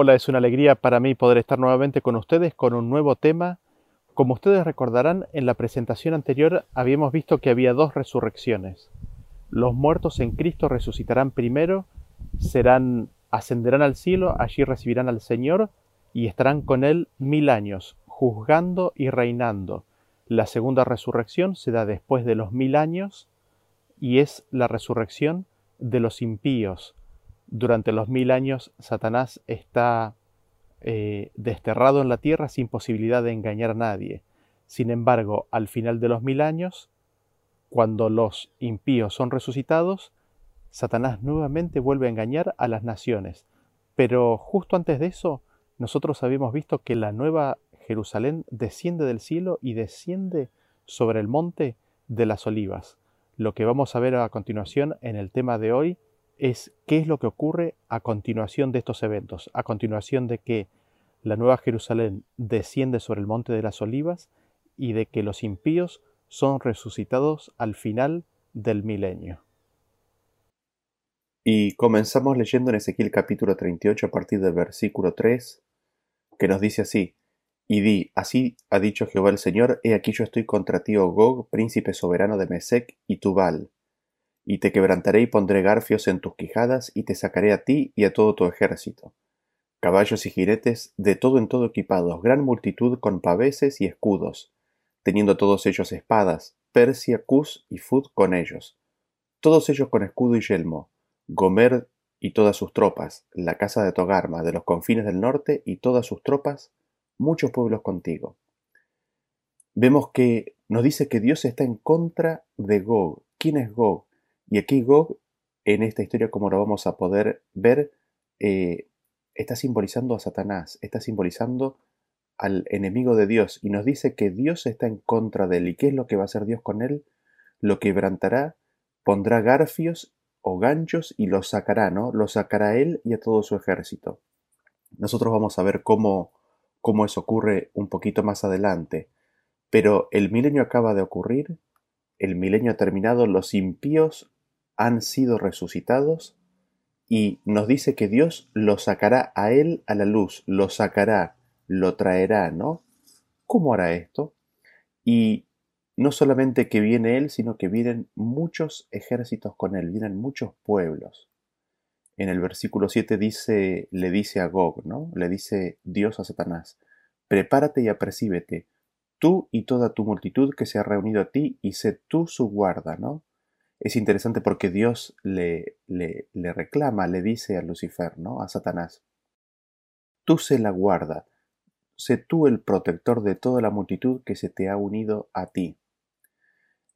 Hola, es una alegría para mí poder estar nuevamente con ustedes con un nuevo tema. Como ustedes recordarán, en la presentación anterior habíamos visto que había dos resurrecciones. Los muertos en Cristo resucitarán primero, serán ascenderán al cielo, allí recibirán al Señor y estarán con él mil años, juzgando y reinando. La segunda resurrección se da después de los mil años y es la resurrección de los impíos, durante los mil años Satanás está eh, desterrado en la tierra sin posibilidad de engañar a nadie. Sin embargo, al final de los mil años, cuando los impíos son resucitados, Satanás nuevamente vuelve a engañar a las naciones. Pero justo antes de eso, nosotros habíamos visto que la nueva Jerusalén desciende del cielo y desciende sobre el monte de las olivas. Lo que vamos a ver a continuación en el tema de hoy es qué es lo que ocurre a continuación de estos eventos, a continuación de que la Nueva Jerusalén desciende sobre el monte de las olivas y de que los impíos son resucitados al final del milenio. Y comenzamos leyendo en Ezequiel capítulo 38 a partir del versículo 3, que nos dice así, y di, así ha dicho Jehová el Señor, he aquí yo estoy contra ti, oh Gog, príncipe soberano de Mesec y Tubal, y te quebrantaré y pondré garfios en tus quijadas, y te sacaré a ti y a todo tu ejército. Caballos y jinetes, de todo en todo equipados, gran multitud con paveses y escudos, teniendo todos ellos espadas, Persia, Cus y Fud con ellos, todos ellos con escudo y yelmo, Gomer y todas sus tropas, la casa de Togarma, de los confines del norte y todas sus tropas, muchos pueblos contigo. Vemos que nos dice que Dios está en contra de Gog. ¿Quién es Gog? Y aquí Gog, en esta historia como lo vamos a poder ver, eh, está simbolizando a Satanás, está simbolizando al enemigo de Dios y nos dice que Dios está en contra de él. ¿Y qué es lo que va a hacer Dios con él? Lo quebrantará, pondrá garfios o ganchos y los sacará, ¿no? Lo sacará él y a todo su ejército. Nosotros vamos a ver cómo, cómo eso ocurre un poquito más adelante. Pero el milenio acaba de ocurrir, el milenio ha terminado, los impíos han sido resucitados y nos dice que Dios lo sacará a él a la luz, lo sacará, lo traerá, ¿no? ¿Cómo hará esto? Y no solamente que viene él, sino que vienen muchos ejércitos con él, vienen muchos pueblos. En el versículo 7 dice, le dice a Gog, ¿no? Le dice Dios a Satanás, prepárate y apercíbete, tú y toda tu multitud que se ha reunido a ti, y sé tú su guarda, ¿no? Es interesante porque Dios le, reclama, le dice a Lucifer, ¿no? A Satanás, tú sé la guarda, sé tú el protector de toda la multitud que se te ha unido a ti.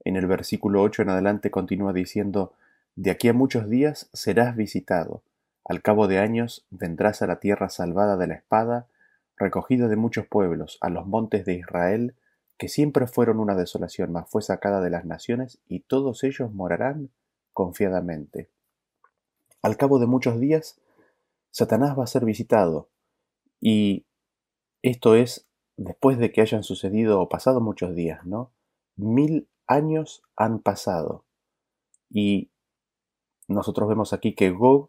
En el versículo 8 en adelante continúa diciendo, de aquí a muchos días serás visitado, al cabo de años vendrás a la tierra salvada de la espada, recogida de muchos pueblos, a los montes de Israel, que siempre fueron una desolación, mas fue sacada de las naciones, y todos ellos morarán confiadamente. Al cabo de muchos días, Satanás va a ser visitado, y esto es después de que hayan sucedido o pasado muchos días, ¿no? Mil años han pasado, y nosotros vemos aquí que Gog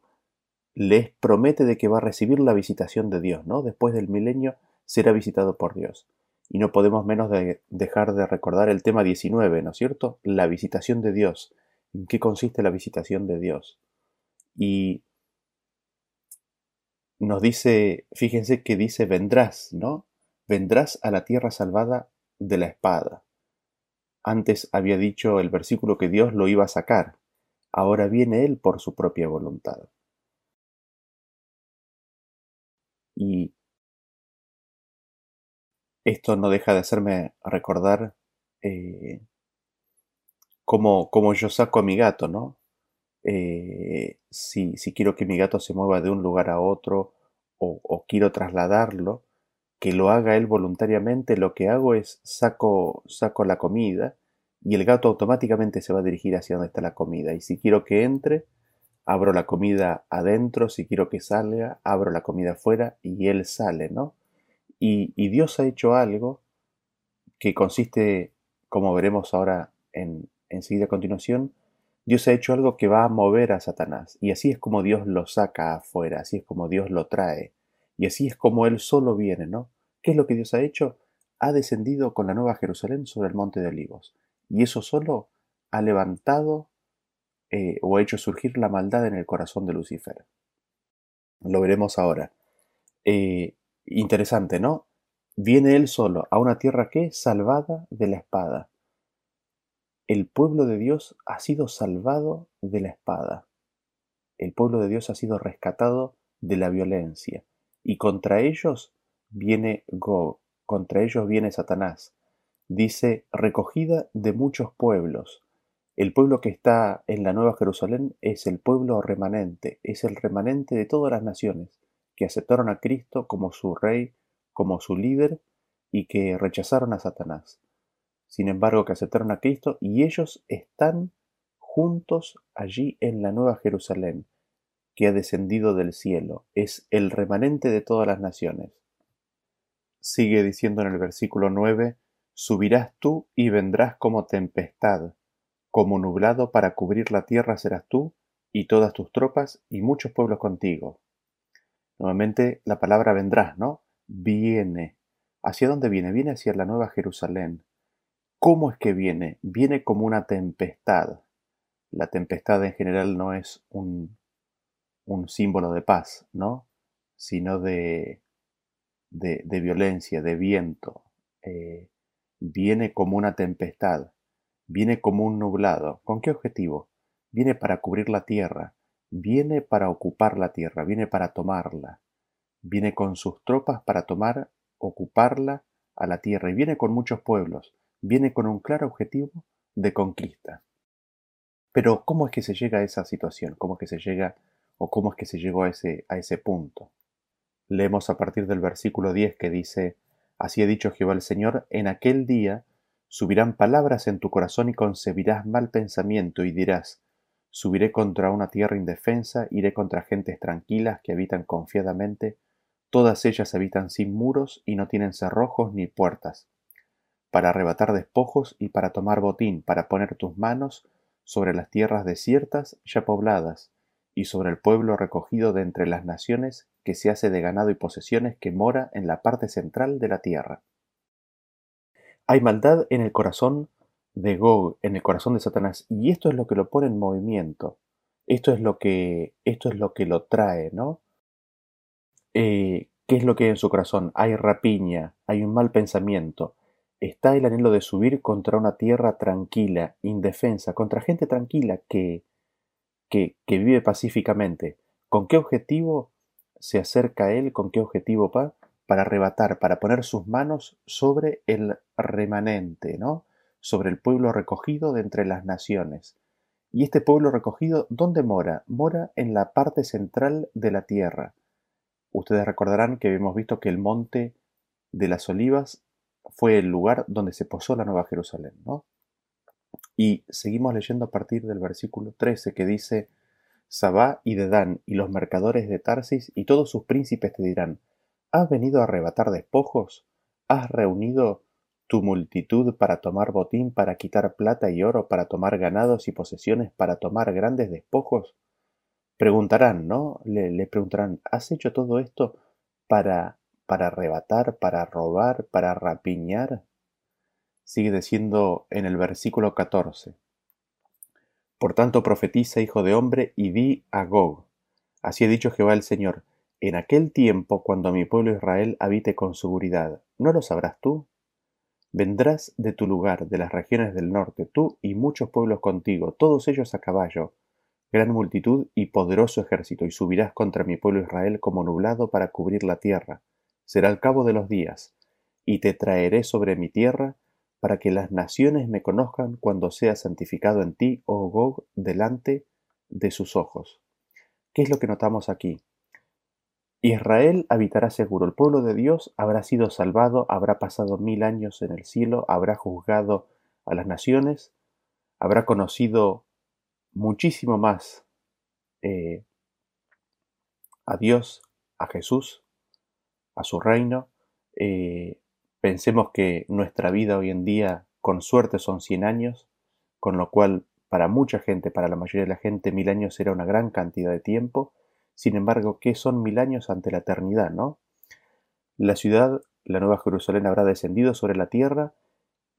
les promete de que va a recibir la visitación de Dios, ¿no? Después del milenio será visitado por Dios. Y no podemos menos de dejar de recordar el tema 19, ¿no es cierto? La visitación de Dios. ¿En qué consiste la visitación de Dios? Y nos dice, fíjense que dice vendrás, ¿no? Vendrás a la tierra salvada de la espada. Antes había dicho el versículo que Dios lo iba a sacar. Ahora viene Él por su propia voluntad. Y esto no deja de hacerme recordar eh, cómo, yo saco a mi gato, ¿no? Eh, si, si, quiero que mi gato se mueva de un lugar a otro o, o, quiero trasladarlo, que lo haga él voluntariamente, lo que hago es saco, saco la comida y el gato automáticamente se va a dirigir hacia donde está la comida. Y si quiero que entre, abro la comida adentro, si quiero que salga, abro la comida afuera y él sale, ¿no? Y, Dios ha hecho algo que consiste, como veremos ahora en, enseguida a continuación, Dios ha hecho algo que va a mover a Satanás. Y así es como Dios lo saca afuera, así es como Dios lo trae. Y así es como Él solo viene, ¿no? ¿Qué es lo que Dios ha hecho? Ha descendido con la nueva Jerusalén sobre el monte de olivos. Y eso solo ha levantado eh, o ha hecho surgir la maldad en el corazón de Lucifer. Lo veremos ahora. Eh, interesante, ¿no? Viene él solo a una tierra que salvada de la espada. El pueblo de Dios ha sido salvado de la espada. El pueblo de Dios ha sido rescatado de la violencia. Y contra ellos viene Gog, contra ellos viene Satanás. Dice, recogida de muchos pueblos. El pueblo que está en la Nueva Jerusalén es el pueblo remanente, es el remanente de todas las naciones que aceptaron a Cristo como su rey, como su líder y que rechazaron a Satanás. Sin embargo, que aceptaron a Cristo y ellos están juntos allí en la Nueva Jerusalén, que ha descendido del cielo, es el remanente de todas las naciones. Sigue diciendo en el versículo 9, Subirás tú y vendrás como tempestad como nublado para cubrir la tierra serás tú, y todas tus tropas, y muchos pueblos contigo. Nuevamente la palabra vendrás, ¿no? Viene. ¿Hacia dónde viene? Viene hacia la nueva Jerusalén. ¿Cómo es que viene? Viene como una tempestad. La tempestad en general no es un, símbolo de paz, ¿no? Sino de, de, violencia, de viento. Eh, viene como una tempestad. Viene como un nublado. ¿Con qué objetivo? Viene para cubrir la tierra, viene para ocupar la tierra, viene para tomarla. Viene con sus tropas para tomar, ocuparla a la tierra y viene con muchos pueblos. Viene con un claro objetivo de conquista. Pero ¿cómo es que se llega a esa situación? ¿Cómo es que se llega o cómo es que se llegó a ese, a ese punto? Leemos a partir del versículo 10 que dice, Así ha dicho Jehová el Señor, en aquel día Subirán palabras en tu corazón y concebirás mal pensamiento y dirás, subiré contra una tierra indefensa, iré contra gentes tranquilas que habitan confiadamente, todas ellas habitan sin muros y no tienen cerrojos ni puertas, para arrebatar despojos y para tomar botín, para poner tus manos sobre las tierras desiertas ya pobladas, y sobre el pueblo recogido de entre las naciones que se hace de ganado y posesiones que mora en la parte central de la tierra. Hay maldad en el corazón de Gog, en el corazón de Satanás, y esto es lo que lo pone en movimiento. Esto es lo que, esto es lo que lo trae, ¿no? Eh, ¿Qué es lo que hay en su corazón? Hay rapiña, hay un mal pensamiento. Está el anhelo de subir contra una tierra tranquila, indefensa, contra gente tranquila que, que, que vive pacíficamente. ¿Con qué objetivo se acerca a él? ¿Con qué objetivo para arrebatar, para poner sus manos sobre el remanente, ¿no? Sobre el pueblo recogido de entre las naciones. Y este pueblo recogido, ¿dónde mora? Mora en la parte central de la tierra. Ustedes recordarán que hemos visto que el monte de las olivas fue el lugar donde se posó la Nueva Jerusalén, ¿no? Y seguimos leyendo a partir del versículo 13 que dice, Sabá y Dedán y los mercadores de Tarsis y todos sus príncipes te dirán, ¿Has venido a arrebatar despojos? ¿Has reunido tu multitud para tomar botín, para quitar plata y oro, para tomar ganados y posesiones, para tomar grandes despojos? Preguntarán, ¿no? Le, preguntarán, ¿has hecho todo esto para, para arrebatar, para robar, para rapiñar? Sigue diciendo en el versículo 14. Por tanto profetiza, hijo de hombre, y di a Gog. Así ha dicho Jehová el Señor, en aquel tiempo, cuando mi pueblo Israel habite con seguridad, ¿no lo sabrás tú? Vendrás de tu lugar, de las regiones del norte, tú y muchos pueblos contigo, todos ellos a caballo, gran multitud y poderoso ejército, y subirás contra mi pueblo Israel como nublado para cubrir la tierra. Será el cabo de los días, y te traeré sobre mi tierra, para que las naciones me conozcan cuando sea santificado en ti, oh Gog, delante de sus ojos. ¿Qué es lo que notamos aquí? Israel habitará seguro, el pueblo de Dios habrá sido salvado, habrá pasado mil años en el cielo, habrá juzgado a las naciones, habrá conocido muchísimo más eh, a Dios, a Jesús, a su reino. Eh, pensemos que nuestra vida hoy en día, con suerte, son 100 años, con lo cual para mucha gente, para la mayoría de la gente, mil años era una gran cantidad de tiempo Sin embargo, ¿qué son mil años ante la eternidad, no? La ciudad, la Nueva Jerusalén, habrá descendido sobre la tierra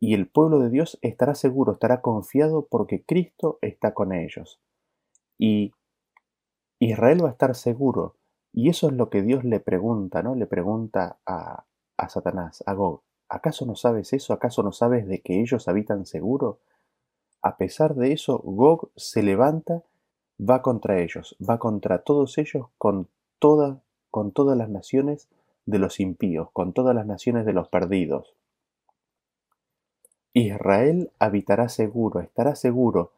y el pueblo de Dios estará seguro, estará confiado porque Cristo está con ellos. Y Israel va a estar seguro. Y eso es lo que Dios le pregunta, ¿no? Le pregunta a, a Satanás, a Gog. ¿Acaso no sabes eso? ¿Acaso no sabes de que ellos habitan seguro? A pesar de eso, Gog se levanta, va contra ellos, va contra todos ellos con, toda, con todas las naciones de los impíos, con todas las naciones de los perdidos. Israel habitará seguro, estará seguro,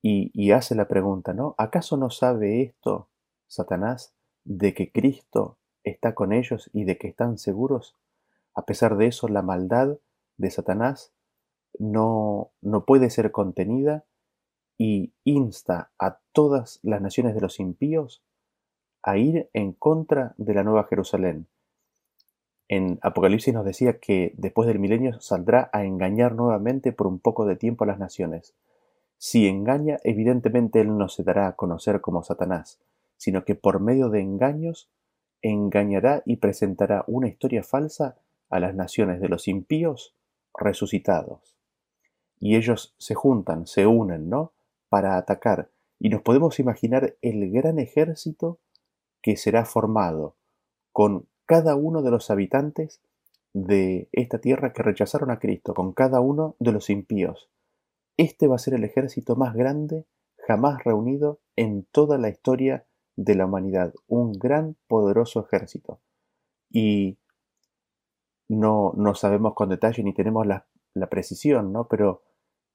y, y hace la pregunta, ¿no? ¿Acaso no sabe esto, Satanás, de que Cristo está con ellos y de que están seguros? A pesar de eso, la maldad de Satanás no, no puede ser contenida y insta a todas las naciones de los impíos a ir en contra de la Nueva Jerusalén. En Apocalipsis nos decía que después del milenio saldrá a engañar nuevamente por un poco de tiempo a las naciones. Si engaña, evidentemente él no se dará a conocer como Satanás, sino que por medio de engaños engañará y presentará una historia falsa a las naciones de los impíos resucitados. Y ellos se juntan, se unen, ¿no? Para atacar. Y nos podemos imaginar el gran ejército que será formado con cada uno de los habitantes de esta tierra que rechazaron a Cristo, con cada uno de los impíos. Este va a ser el ejército más grande jamás reunido en toda la historia de la humanidad, un gran, poderoso ejército. Y no, no sabemos con detalle ni tenemos la, precisión, ¿no? Pero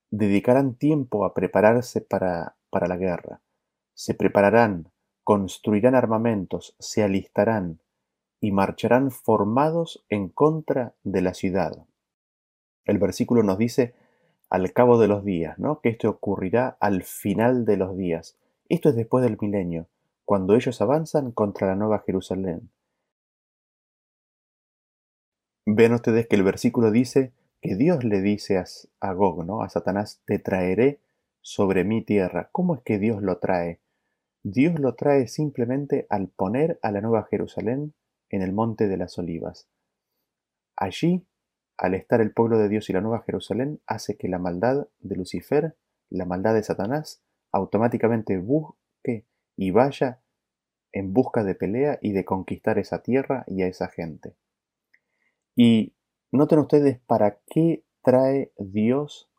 dedicarán tiempo a prepararse para, para la guerra. Se prepararán, construirán armamentos, se alistarán y marcharán formados en contra de la ciudad. El versículo nos dice al cabo de los días, ¿no? Que esto ocurrirá al final de los días. Esto es después del milenio, cuando ellos avanzan contra la nueva Jerusalén. Vean ustedes que el versículo dice que Dios le dice a, Gog, ¿no? a Satanás, te traeré sobre mi tierra. ¿Cómo es que Dios lo trae? Dios lo trae simplemente al poner a la Nueva Jerusalén en el monte de las olivas. Allí, al estar el pueblo de Dios y la Nueva Jerusalén, hace que la maldad de Lucifer, la maldad de Satanás, automáticamente busque y vaya en busca de pelea y de conquistar esa tierra y a esa gente. Y noten ustedes para qué trae Dios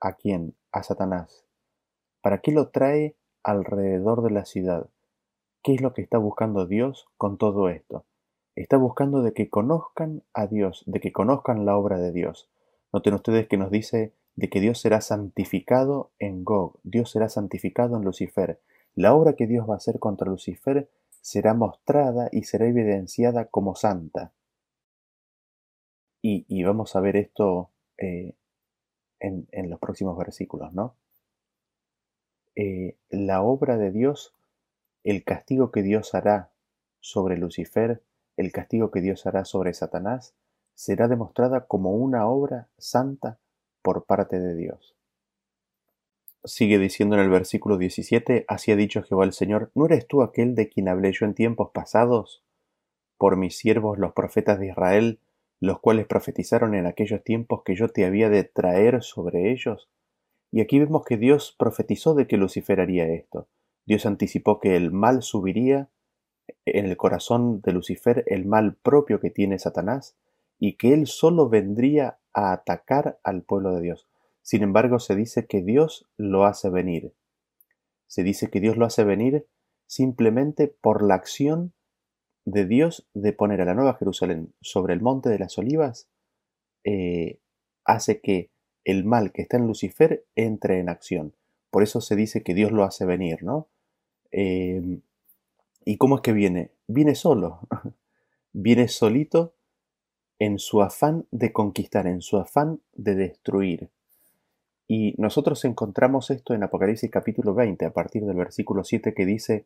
a quién, a Satanás. ¿Para qué lo trae alrededor de la ciudad? ¿Qué es lo que está buscando Dios con todo esto? Está buscando de que conozcan a Dios, de que conozcan la obra de Dios. Noten ustedes que nos dice de que Dios será santificado en Gog, Dios será santificado en Lucifer. La obra que Dios va a hacer contra Lucifer será mostrada y será evidenciada como santa. Y, vamos a ver esto eh, en, los próximos versículos, ¿no? Eh, la obra de Dios, el castigo que Dios hará sobre Lucifer, el castigo que Dios hará sobre Satanás, será demostrada como una obra santa por parte de Dios. Sigue diciendo en el versículo 17, así ha dicho Jehová el Señor, ¿no eres tú aquel de quien hablé yo en tiempos pasados? Por mis siervos los profetas de Israel, los cuales profetizaron en aquellos tiempos que yo te había de traer sobre ellos. Y aquí vemos que Dios profetizó de que Lucifer haría esto. Dios anticipó que el mal subiría en el corazón de Lucifer, el mal propio que tiene Satanás, y que él solo vendría a atacar al pueblo de Dios. Sin embargo, se dice que Dios lo hace venir. Se dice que Dios lo hace venir simplemente por la acción de Dios de poner a la Nueva Jerusalén sobre el monte de las olivas eh, hace que el mal que está en Lucifer entre en acción. Por eso se dice que Dios lo hace venir, ¿no? Em, ¿Y cómo es que viene? Viene solo, viene solito en su afán de conquistar, en su afán de destruir. Y nosotros encontramos esto en Apocalipsis capítulo 20, a partir del versículo 7 que dice,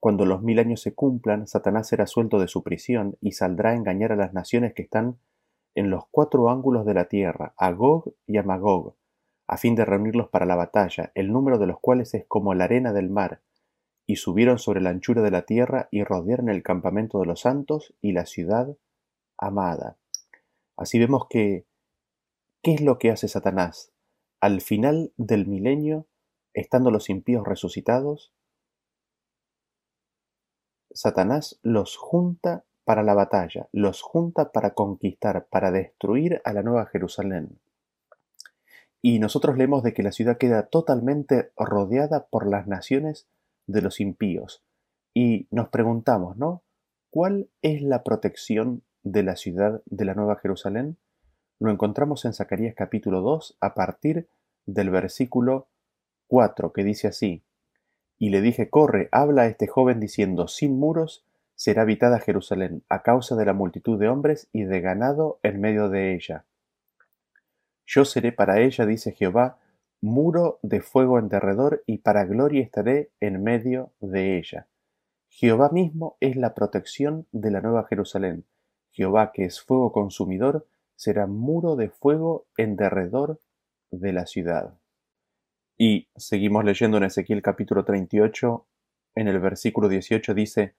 cuando los mil años se cumplan, Satanás será suelto de su prisión y saldrá a engañar a las naciones que están en los cuatro ángulos de la tierra, a Gog y a Magog, a fin de reunirlos para la batalla, el número de los cuales es como la arena del mar, y subieron sobre la anchura de la tierra y rodearon el campamento de los santos y la ciudad amada. Así vemos que, ¿qué es lo que hace Satanás? Al final del milenio, estando los impíos resucitados, Satanás los junta para la batalla, los junta para conquistar, para destruir a la nueva Jerusalén. Y nosotros leemos de que la ciudad queda totalmente rodeada por las naciones de los impíos. Y nos preguntamos, ¿no? ¿Cuál es la protección de la ciudad de la Nueva Jerusalén? Lo encontramos en Zacarías capítulo 2 a partir del versículo 4 que dice así, Y le dije, corre, habla a este joven diciendo, sin muros será habitada Jerusalén, a causa de la multitud de hombres y de ganado en medio de ella. Yo seré para ella, dice Jehová, muro de fuego en derredor, y para gloria estaré en medio de ella. Jehová mismo es la protección de la nueva Jerusalén. Jehová, que es fuego consumidor, será muro de fuego en derredor de la ciudad. Y seguimos leyendo en Ezequiel capítulo 38, en el versículo 18 dice,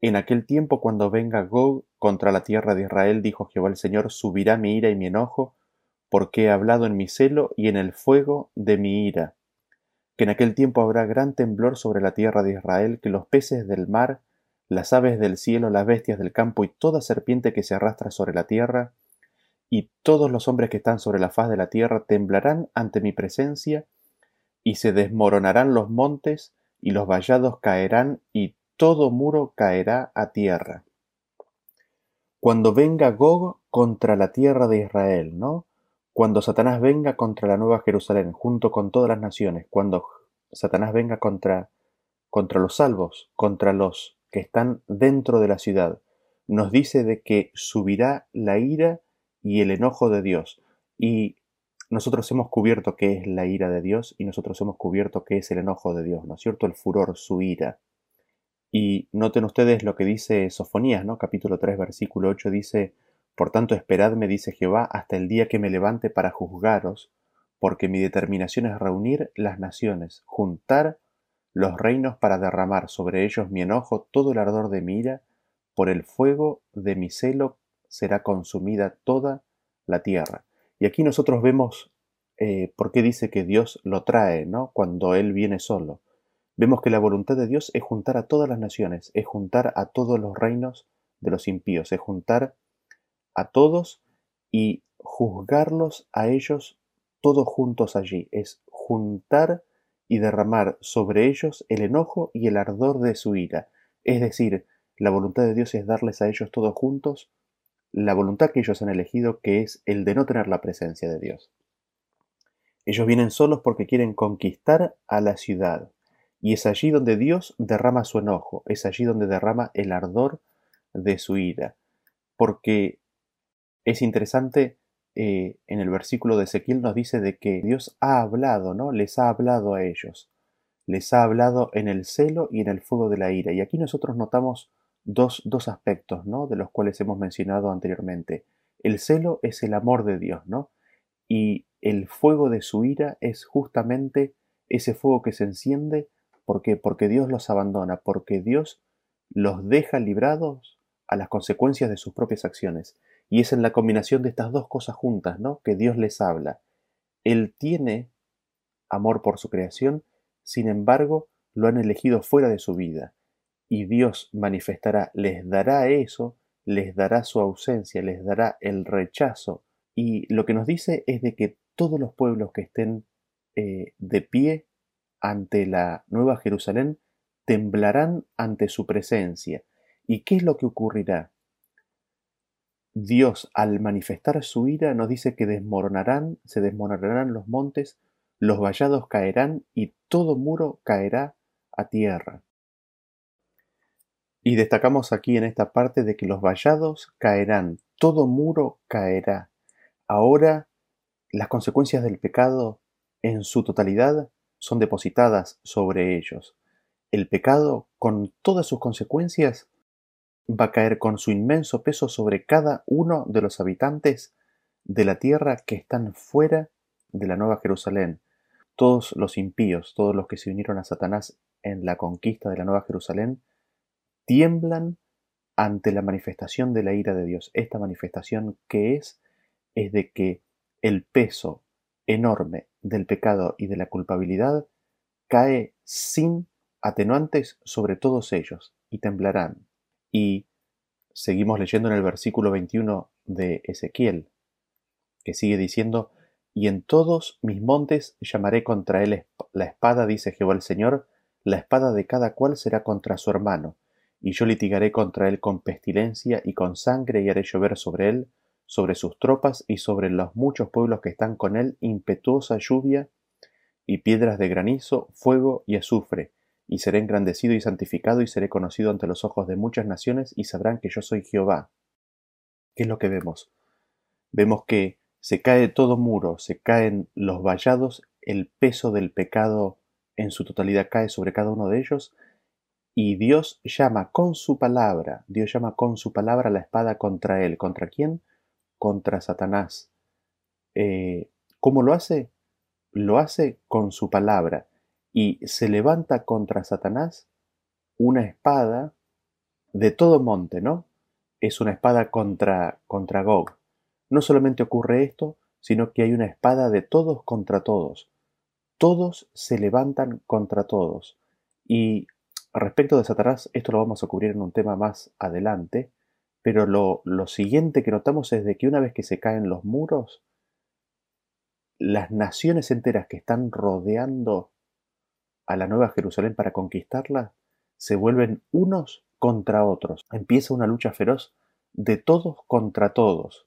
En aquel tiempo cuando venga Gog contra la tierra de Israel, dijo Jehová el Señor, subirá mi ira y mi enojo, porque he hablado en mi celo y en el fuego de mi ira. Que en aquel tiempo habrá gran temblor sobre la tierra de Israel, que los peces del mar, las aves del cielo, las bestias del campo y toda serpiente que se arrastra sobre la tierra, y todos los hombres que están sobre la faz de la tierra temblarán ante mi presencia, y se desmoronarán los montes, y los vallados caerán, y todo muro caerá a tierra. Cuando venga Gog contra la tierra de Israel, ¿no? Cuando Satanás venga contra la nueva Jerusalén, junto con todas las naciones, cuando Satanás venga contra, contra los salvos, contra los que están dentro de la ciudad, nos dice de que subirá la ira y el enojo de Dios. Y nosotros hemos cubierto qué es la ira de Dios y nosotros hemos cubierto qué es el enojo de Dios, ¿no es cierto? El furor, su ira. Y noten ustedes lo que dice Sofonías, ¿no? Capítulo 3, versículo 8 dice, por tanto esperadme, dice Jehová, hasta el día que me levante para juzgaros, porque mi determinación es reunir las naciones, juntar los reinos para derramar sobre ellos mi enojo, todo el ardor de mi ira, por el fuego de mi celo será consumida toda la tierra. Y aquí nosotros vemos eh, por qué dice que Dios lo trae, ¿no? Cuando Él viene solo. Vemos que la voluntad de Dios es juntar a todas las naciones, es juntar a todos los reinos de los impíos, es juntar a todos y juzgarlos a ellos todos juntos allí. Es juntar y derramar sobre ellos el enojo y el ardor de su ira. Es decir, la voluntad de Dios es darles a ellos todos juntos la voluntad que ellos han elegido, que es el de no tener la presencia de Dios. Ellos vienen solos porque quieren conquistar a la ciudad, y es allí donde Dios derrama su enojo, es allí donde derrama el ardor de su ira, porque es interesante, eh, en el versículo de Ezequiel nos dice de que Dios ha hablado, ¿no? Les ha hablado a ellos. Les ha hablado en el celo y en el fuego de la ira. Y aquí nosotros notamos dos, dos aspectos, ¿no? De los cuales hemos mencionado anteriormente. El celo es el amor de Dios, ¿no? Y el fuego de su ira es justamente ese fuego que se enciende. ¿Por qué? Porque Dios los abandona, porque Dios los deja librados a las consecuencias de sus propias acciones. Y es en la combinación de estas dos cosas juntas, ¿no? Que Dios les habla. Él tiene amor por su creación, sin embargo, lo han elegido fuera de su vida. Y Dios manifestará, les dará eso, les dará su ausencia, les dará el rechazo. Y lo que nos dice es de que todos los pueblos que estén eh, de pie ante la Nueva Jerusalén temblarán ante su presencia. ¿Y qué es lo que ocurrirá? Dios, al manifestar su ira, nos dice que desmoronarán, se desmoronarán los montes, los vallados caerán y todo muro caerá a tierra. Y destacamos aquí en esta parte de que los vallados caerán, todo muro caerá. Ahora las consecuencias del pecado en su totalidad son depositadas sobre ellos. El pecado, con todas sus consecuencias, va a caer con su inmenso peso sobre cada uno de los habitantes de la tierra que están fuera de la Nueva Jerusalén. Todos los impíos, todos los que se unieron a Satanás en la conquista de la Nueva Jerusalén, tiemblan ante la manifestación de la ira de Dios. Esta manifestación que es, es de que el peso enorme del pecado y de la culpabilidad cae sin atenuantes sobre todos ellos y temblarán. Y seguimos leyendo en el versículo 21 de Ezequiel, que sigue diciendo, y en todos mis montes llamaré contra él la espada, dice Jehová el Señor, la espada de cada cual será contra su hermano, y yo litigaré contra él con pestilencia y con sangre y haré llover sobre él, sobre sus tropas y sobre los muchos pueblos que están con él impetuosa lluvia y piedras de granizo, fuego y azufre, y seré engrandecido y santificado y seré conocido ante los ojos de muchas naciones y sabrán que yo soy Jehová. ¿Qué es lo que vemos? Vemos que se cae todo muro, se caen los vallados, el peso del pecado en su totalidad cae sobre cada uno de ellos y Dios llama con su palabra, Dios llama con su palabra la espada contra él. ¿Contra quién? Contra Satanás. Eh, ¿Cómo lo hace? Lo hace con su palabra y se levanta contra Satanás una espada de todo monte, ¿no? Es una espada contra, contra Gog. No solamente ocurre esto, sino que hay una espada de todos contra todos. Todos se levantan contra todos. Y respecto de Satanás, esto lo vamos a cubrir en un tema más adelante, pero lo, lo siguiente que notamos es de que una vez que se caen los muros, las naciones enteras que están rodeando a la Nueva Jerusalén para conquistarla, se vuelven unos contra otros. Empieza una lucha feroz de todos contra todos.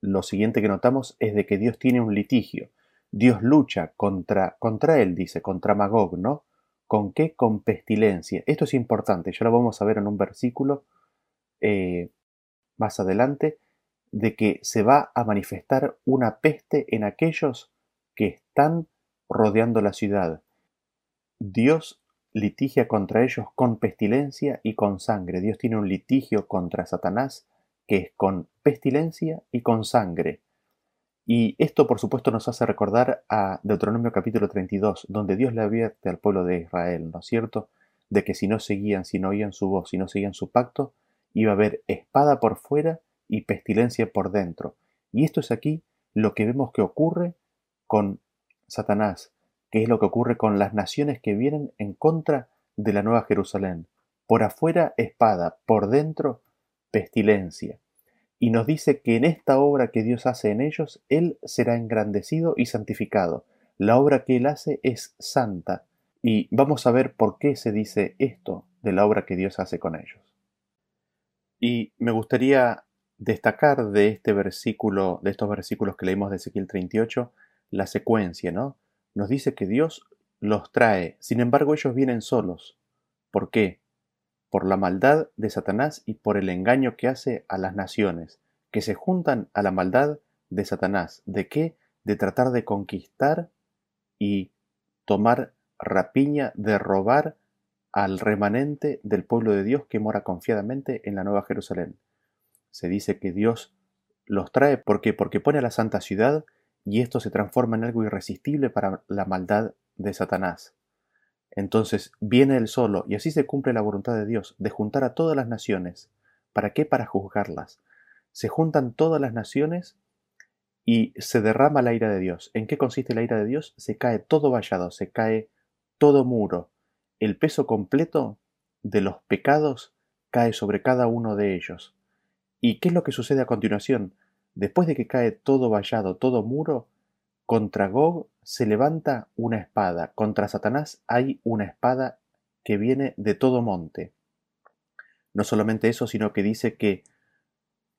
Lo siguiente que notamos es de que Dios tiene un litigio. Dios lucha contra, contra él, dice, contra Magog, ¿no? ¿Con qué? Con pestilencia. Esto es importante, ya lo vamos a ver en un versículo eh, más adelante, de que se va a manifestar una peste en aquellos que están rodeando la ciudad. Dios litigia contra ellos con pestilencia y con sangre. Dios tiene un litigio contra Satanás que es con pestilencia y con sangre. Y esto, por supuesto, nos hace recordar a Deuteronomio capítulo 32, donde Dios le advierte al pueblo de Israel, ¿no es cierto?, de que si no seguían, si no oían su voz, si no seguían su pacto, iba a haber espada por fuera y pestilencia por dentro. Y esto es aquí lo que vemos que ocurre con Satanás, que es lo que ocurre con las naciones que vienen en contra de la Nueva Jerusalén. Por afuera espada, por dentro pestilencia. Y nos dice que en esta obra que Dios hace en ellos, Él será engrandecido y santificado. La obra que Él hace es santa. Y vamos a ver por qué se dice esto de la obra que Dios hace con ellos. Y me gustaría destacar de este versículo, de estos versículos que leímos de Ezequiel 38, la secuencia, ¿no? nos dice que Dios los trae, sin embargo ellos vienen solos. ¿Por qué? Por la maldad de Satanás y por el engaño que hace a las naciones, que se juntan a la maldad de Satanás. ¿De qué? De tratar de conquistar y tomar rapiña, de robar al remanente del pueblo de Dios que mora confiadamente en la Nueva Jerusalén. Se dice que Dios los trae ¿por qué? porque pone a la santa ciudad y esto se transforma en algo irresistible para la maldad de Satanás. Entonces viene él solo, y así se cumple la voluntad de Dios, de juntar a todas las naciones. ¿Para qué? Para juzgarlas. Se juntan todas las naciones y se derrama la ira de Dios. ¿En qué consiste la ira de Dios? Se cae todo vallado, se cae todo muro. El peso completo de los pecados cae sobre cada uno de ellos. ¿Y qué es lo que sucede a continuación? Después de que cae todo vallado, todo muro, contra Gog se levanta una espada, contra Satanás hay una espada que viene de todo monte. No solamente eso, sino que dice que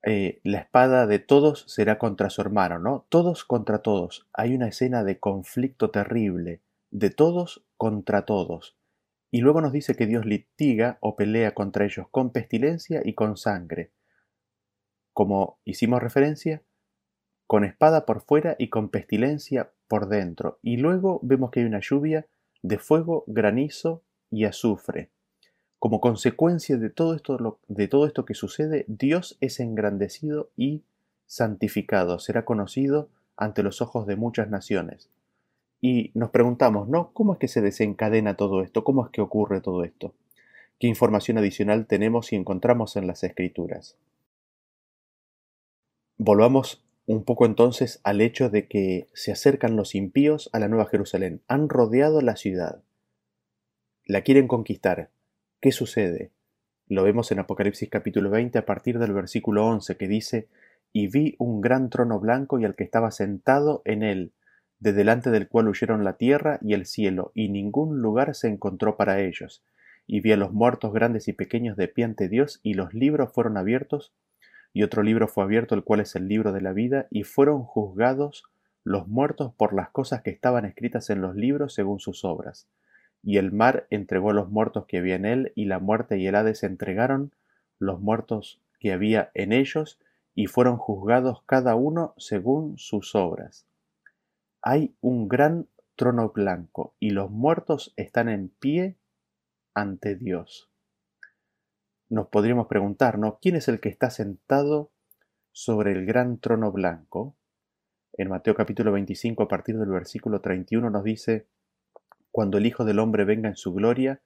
eh, la espada de todos será contra su hermano, ¿no? Todos contra todos. Hay una escena de conflicto terrible, de todos contra todos. Y luego nos dice que Dios litiga o pelea contra ellos con pestilencia y con sangre como hicimos referencia, con espada por fuera y con pestilencia por dentro. Y luego vemos que hay una lluvia de fuego, granizo y azufre. Como consecuencia de todo esto, de todo esto que sucede, Dios es engrandecido y santificado, será conocido ante los ojos de muchas naciones. Y nos preguntamos, ¿no? ¿Cómo es que se desencadena todo esto? ¿Cómo es que ocurre todo esto? ¿Qué información adicional tenemos y encontramos en las escrituras? Volvamos un poco entonces al hecho de que se acercan los impíos a la Nueva Jerusalén. Han rodeado la ciudad. La quieren conquistar. ¿Qué sucede? Lo vemos en Apocalipsis capítulo 20 a partir del versículo 11 que dice, Y vi un gran trono blanco y al que estaba sentado en él, de delante del cual huyeron la tierra y el cielo, y ningún lugar se encontró para ellos. Y vi a los muertos grandes y pequeños de pie ante Dios, y los libros fueron abiertos, y otro libro fue abierto, el cual es el libro de la vida, y fueron juzgados los muertos por las cosas que estaban escritas en los libros según sus obras. Y el mar entregó los muertos que había en él, y la muerte y el Hades entregaron los muertos que había en ellos, y fueron juzgados cada uno según sus obras. Hay un gran trono blanco, y los muertos están en pie ante Dios. Nos podríamos preguntar, ¿no? ¿Quién es el que está sentado sobre el gran trono blanco? En Mateo capítulo 25, a partir del versículo 31, nos dice, Cuando el Hijo del Hombre venga en su gloria,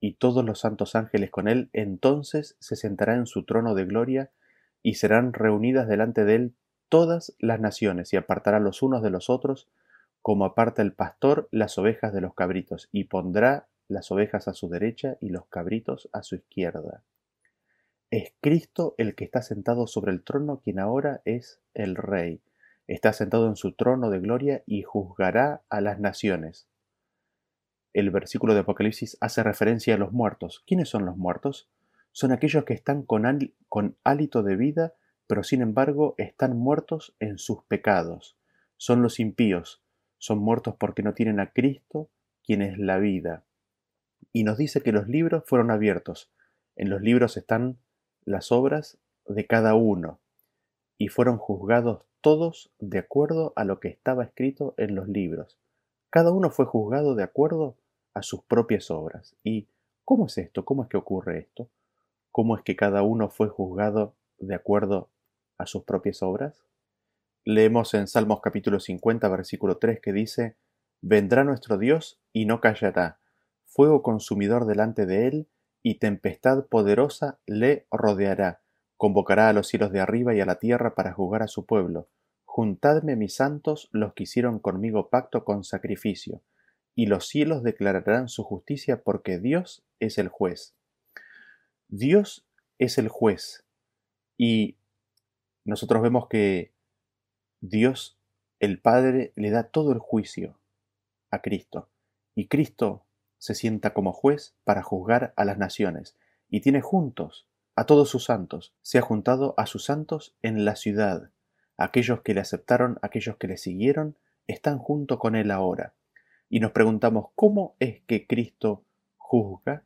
y todos los santos ángeles con él, entonces se sentará en su trono de gloria, y serán reunidas delante de él todas las naciones y apartará los unos de los otros, como aparta el pastor las ovejas de los cabritos, y pondrá las ovejas a su derecha y los cabritos a su izquierda. Es Cristo el que está sentado sobre el trono, quien ahora es el Rey. Está sentado en su trono de gloria y juzgará a las naciones. El versículo de Apocalipsis hace referencia a los muertos. ¿Quiénes son los muertos? Son aquellos que están con, hálito de vida, pero sin embargo están muertos en sus pecados. Son los impíos, son muertos porque no tienen a Cristo, quien es la vida. Y nos dice que los libros fueron abiertos. En los libros están las obras de cada uno, y fueron juzgados todos de acuerdo a lo que estaba escrito en los libros. Cada uno fue juzgado de acuerdo a sus propias obras. ¿Y cómo es esto? ¿Cómo es que ocurre esto? ¿Cómo es que cada uno fue juzgado de acuerdo a sus propias obras? Leemos en Salmos capítulo 50, versículo 3 que dice, Vendrá nuestro Dios y no callará, fuego consumidor delante de él, y tempestad poderosa le rodeará. Convocará a los cielos de arriba y a la tierra para juzgar a su pueblo. Juntadme mis santos, los que hicieron conmigo pacto con sacrificio, y los cielos declararán su justicia porque Dios es el juez. Dios es el juez, y nosotros vemos que Dios, el Padre, le da todo el juicio a Cristo. Y Cristo se sienta como juez para juzgar a las naciones, y tiene juntos a todos sus santos. Se ha juntado a sus santos en la ciudad. Aquellos que le aceptaron, aquellos que le siguieron, están junto con él ahora. Y nos preguntamos, ¿cómo es que Cristo juzga?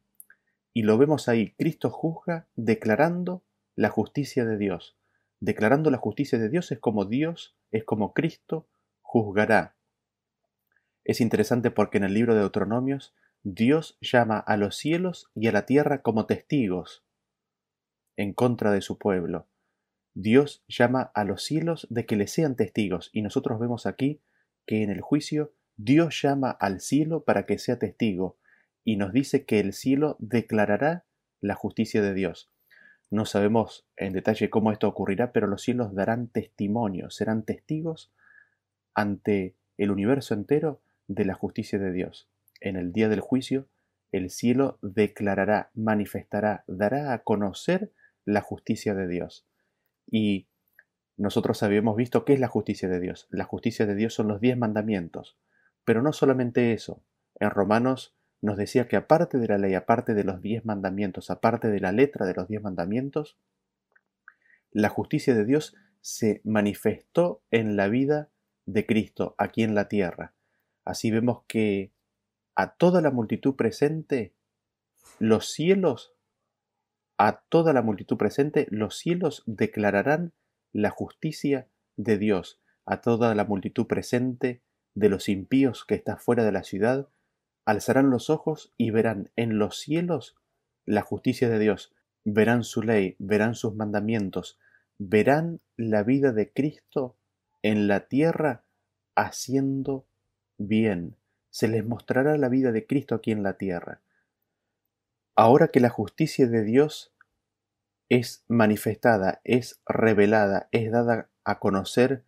Y lo vemos ahí, Cristo juzga declarando la justicia de Dios. Declarando la justicia de Dios es como Dios es como Cristo juzgará. Es interesante porque en el libro de Deuteronomios Dios llama a los cielos y a la tierra como testigos en contra de su pueblo. Dios llama a los cielos de que le sean testigos y nosotros vemos aquí que en el juicio Dios llama al cielo para que sea testigo y nos dice que el cielo declarará la justicia de Dios. No sabemos en detalle cómo esto ocurrirá, pero los cielos darán testimonio, serán testigos ante el universo entero de la justicia de Dios. En el día del juicio, el cielo declarará, manifestará, dará a conocer la justicia de Dios. Y nosotros habíamos visto qué es la justicia de Dios. La justicia de Dios son los diez mandamientos. Pero no solamente eso. En Romanos nos decía que aparte de la ley, aparte de los diez mandamientos, aparte de la letra de los diez mandamientos, la justicia de Dios se manifestó en la vida de Cristo aquí en la tierra. Así vemos que a toda la multitud presente, los cielos, a toda la multitud presente, los cielos declararán la justicia de Dios. A toda la multitud presente de los impíos que está fuera de la ciudad, alzarán los ojos y verán en los cielos la justicia de Dios, verán su ley, verán sus mandamientos, verán la vida de Cristo en la tierra haciendo bien, se les mostrará la vida de Cristo aquí en la tierra. Ahora que la justicia de Dios es manifestada, es revelada, es dada a conocer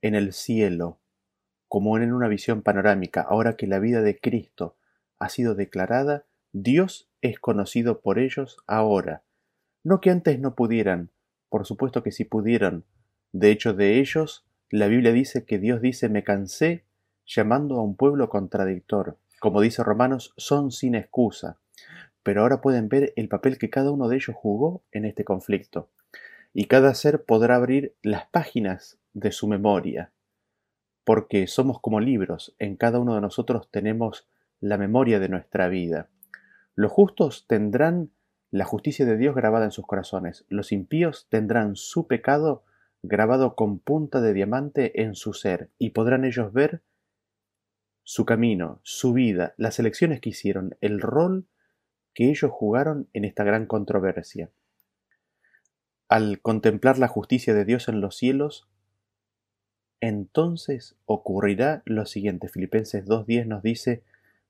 en el cielo, como en una visión panorámica, ahora que la vida de Cristo ha sido declarada, Dios es conocido por ellos ahora. No que antes no pudieran, por supuesto que sí pudieran. De hecho, de ellos, la Biblia dice que Dios dice, me cansé llamando a un pueblo contradictor. Como dice Romanos, son sin excusa. Pero ahora pueden ver el papel que cada uno de ellos jugó en este conflicto. Y cada ser podrá abrir las páginas de su memoria. Porque somos como libros, en cada uno de nosotros tenemos la memoria de nuestra vida. Los justos tendrán la justicia de Dios grabada en sus corazones, los impíos tendrán su pecado grabado con punta de diamante en su ser, y podrán ellos ver su camino, su vida, las elecciones que hicieron, el rol que ellos jugaron en esta gran controversia. Al contemplar la justicia de Dios en los cielos, entonces ocurrirá lo siguiente. Filipenses 2.10 nos dice,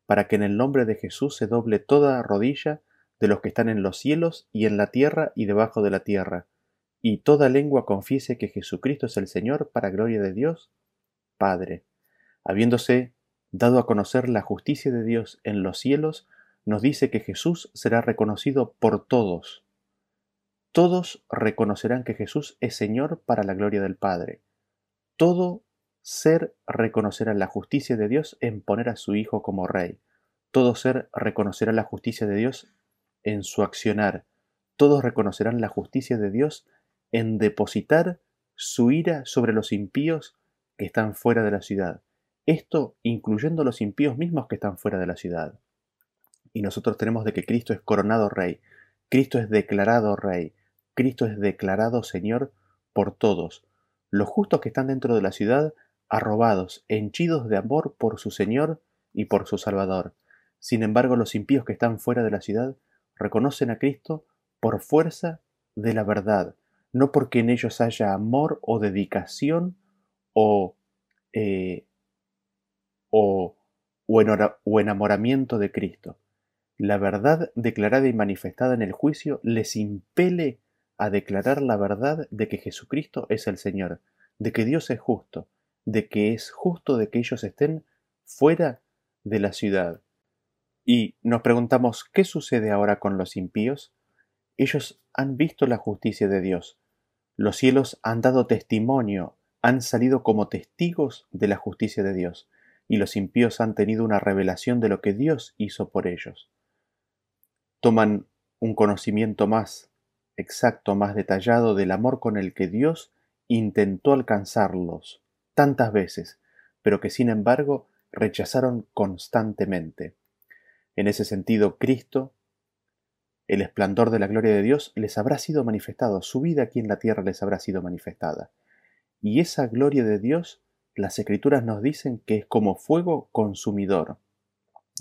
para que en el nombre de Jesús se doble toda rodilla de los que están en los cielos y en la tierra y debajo de la tierra, y toda lengua confiese que Jesucristo es el Señor para gloria de Dios, Padre. Habiéndose dado a conocer la justicia de Dios en los cielos, nos dice que Jesús será reconocido por todos. Todos reconocerán que Jesús es Señor para la gloria del Padre. Todo ser reconocerá la justicia de Dios en poner a su Hijo como Rey. Todo ser reconocerá la justicia de Dios en su accionar. Todos reconocerán la justicia de Dios en depositar su ira sobre los impíos que están fuera de la ciudad. Esto incluyendo los impíos mismos que están fuera de la ciudad. Y nosotros tenemos de que Cristo es coronado Rey, Cristo es declarado Rey, Cristo es declarado Señor por todos. Los justos que están dentro de la ciudad, arrobados, henchidos de amor por su Señor y por su Salvador. Sin embargo, los impíos que están fuera de la ciudad reconocen a Cristo por fuerza de la verdad, no porque en ellos haya amor o dedicación o eh, o, o enamoramiento de Cristo. La verdad declarada y manifestada en el juicio les impele a declarar la verdad de que Jesucristo es el Señor, de que Dios es justo, de que es justo de que ellos estén fuera de la ciudad. Y nos preguntamos, ¿qué sucede ahora con los impíos? Ellos han visto la justicia de Dios. Los cielos han dado testimonio, han salido como testigos de la justicia de Dios y los impíos han tenido una revelación de lo que Dios hizo por ellos. Toman un conocimiento más exacto, más detallado del amor con el que Dios intentó alcanzarlos tantas veces, pero que sin embargo rechazaron constantemente. En ese sentido, Cristo, el esplendor de la gloria de Dios, les habrá sido manifestado, su vida aquí en la tierra les habrá sido manifestada. Y esa gloria de Dios las escrituras nos dicen que es como fuego consumidor.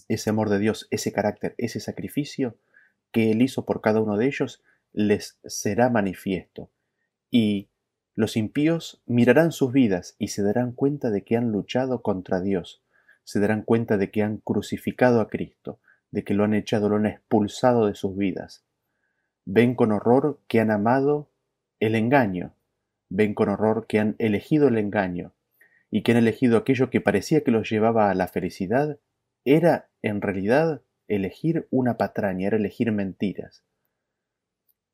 Ese amor de Dios, ese carácter, ese sacrificio que Él hizo por cada uno de ellos, les será manifiesto. Y los impíos mirarán sus vidas y se darán cuenta de que han luchado contra Dios, se darán cuenta de que han crucificado a Cristo, de que lo han echado, lo han expulsado de sus vidas. Ven con horror que han amado el engaño, ven con horror que han elegido el engaño, y que han elegido aquello que parecía que los llevaba a la felicidad, era en realidad elegir una patraña, era elegir mentiras.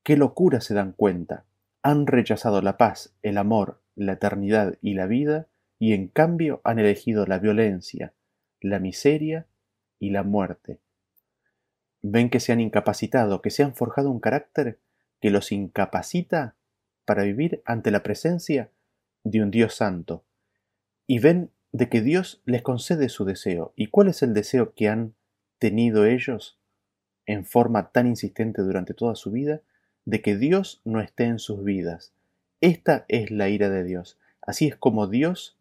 Qué locura se dan cuenta. Han rechazado la paz, el amor, la eternidad y la vida, y en cambio han elegido la violencia, la miseria y la muerte. Ven que se han incapacitado, que se han forjado un carácter que los incapacita para vivir ante la presencia de un Dios santo, y ven de que Dios les concede su deseo. ¿Y cuál es el deseo que han tenido ellos en forma tan insistente durante toda su vida? De que Dios no esté en sus vidas. Esta es la ira de Dios. Así es como Dios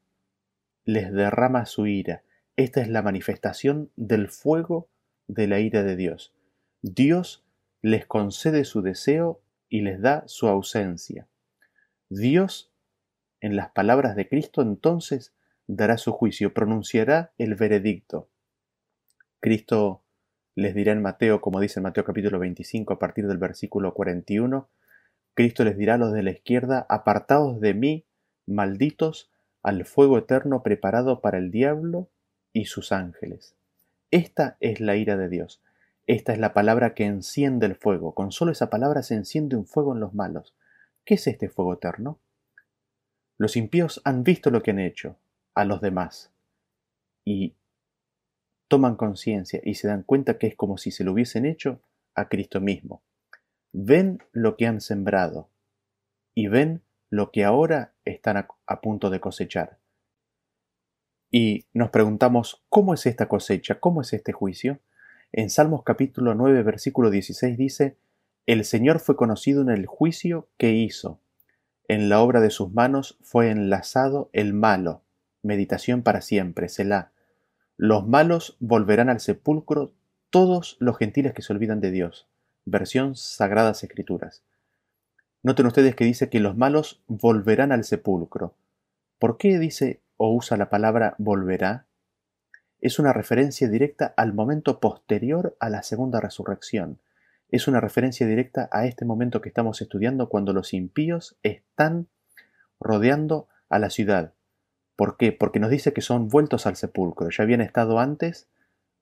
les derrama su ira. Esta es la manifestación del fuego de la ira de Dios. Dios les concede su deseo y les da su ausencia. Dios, en las palabras de Cristo, entonces dará su juicio, pronunciará el veredicto. Cristo les dirá en Mateo, como dice en Mateo capítulo 25 a partir del versículo 41, Cristo les dirá a los de la izquierda, apartados de mí, malditos, al fuego eterno preparado para el diablo y sus ángeles. Esta es la ira de Dios. Esta es la palabra que enciende el fuego. Con solo esa palabra se enciende un fuego en los malos. ¿Qué es este fuego eterno? Los impíos han visto lo que han hecho a los demás y toman conciencia y se dan cuenta que es como si se lo hubiesen hecho a Cristo mismo. Ven lo que han sembrado y ven lo que ahora están a, punto de cosechar. Y nos preguntamos, ¿cómo es esta cosecha? ¿Cómo es este juicio? En Salmos capítulo 9, versículo 16 dice, El Señor fue conocido en el juicio que hizo. En la obra de sus manos fue enlazado el malo. Meditación para siempre, Selah. Los malos volverán al sepulcro todos los gentiles que se olvidan de Dios. Versión Sagradas Escrituras. Noten ustedes que dice que los malos volverán al sepulcro. ¿Por qué dice o usa la palabra volverá? Es una referencia directa al momento posterior a la segunda resurrección. Es una referencia directa a este momento que estamos estudiando cuando los impíos están rodeando a la ciudad, ¿Por qué? Porque nos dice que son vueltos al sepulcro. Ya habían estado antes,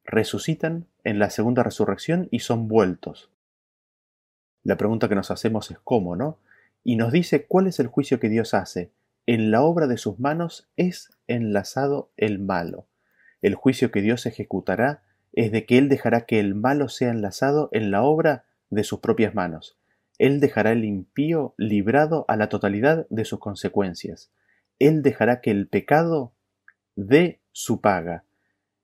resucitan en la segunda resurrección y son vueltos. La pregunta que nos hacemos es cómo, ¿no? Y nos dice cuál es el juicio que Dios hace. En la obra de sus manos es enlazado el malo. El juicio que Dios ejecutará es de que Él dejará que el malo sea enlazado en la obra de sus propias manos. Él dejará el impío librado a la totalidad de sus consecuencias. Él dejará que el pecado dé su paga.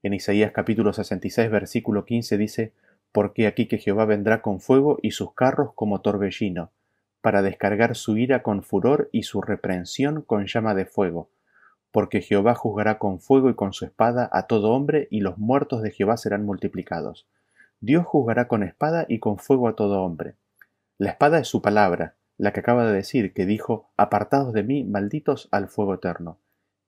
En Isaías capítulo 66 versículo 15 dice, Porque aquí que Jehová vendrá con fuego y sus carros como torbellino, para descargar su ira con furor y su reprensión con llama de fuego. Porque Jehová juzgará con fuego y con su espada a todo hombre, y los muertos de Jehová serán multiplicados. Dios juzgará con espada y con fuego a todo hombre. La espada es su palabra, la que acaba de decir, que dijo, Apartados de mí, malditos al fuego eterno.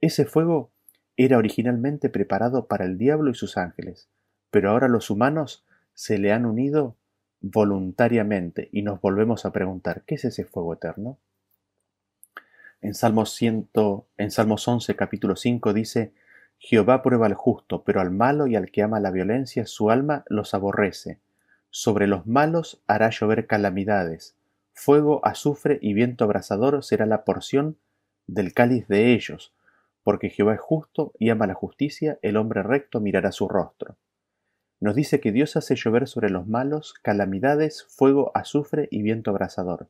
Ese fuego era originalmente preparado para el diablo y sus ángeles, pero ahora los humanos se le han unido voluntariamente y nos volvemos a preguntar, ¿qué es ese fuego eterno? En Salmos, en Salmos 11, capítulo 5 dice, Jehová prueba al justo, pero al malo y al que ama la violencia su alma los aborrece. Sobre los malos hará llover calamidades, Fuego, azufre y viento abrasador será la porción del cáliz de ellos, porque Jehová es justo y ama la justicia, el hombre recto mirará su rostro. Nos dice que Dios hace llover sobre los malos calamidades, fuego, azufre y viento abrasador.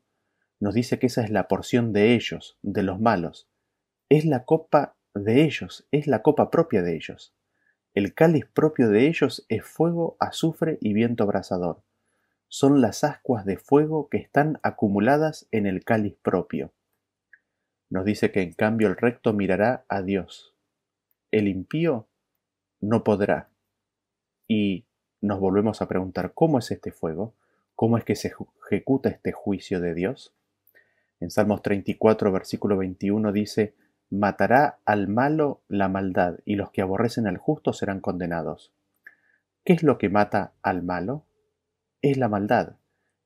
Nos dice que esa es la porción de ellos, de los malos. Es la copa de ellos, es la copa propia de ellos. El cáliz propio de ellos es fuego, azufre y viento abrasador son las ascuas de fuego que están acumuladas en el cáliz propio. Nos dice que en cambio el recto mirará a Dios. El impío no podrá. Y nos volvemos a preguntar, ¿cómo es este fuego? ¿Cómo es que se ejecuta este juicio de Dios? En Salmos 34, versículo 21 dice, Matará al malo la maldad, y los que aborrecen al justo serán condenados. ¿Qué es lo que mata al malo? Es la maldad.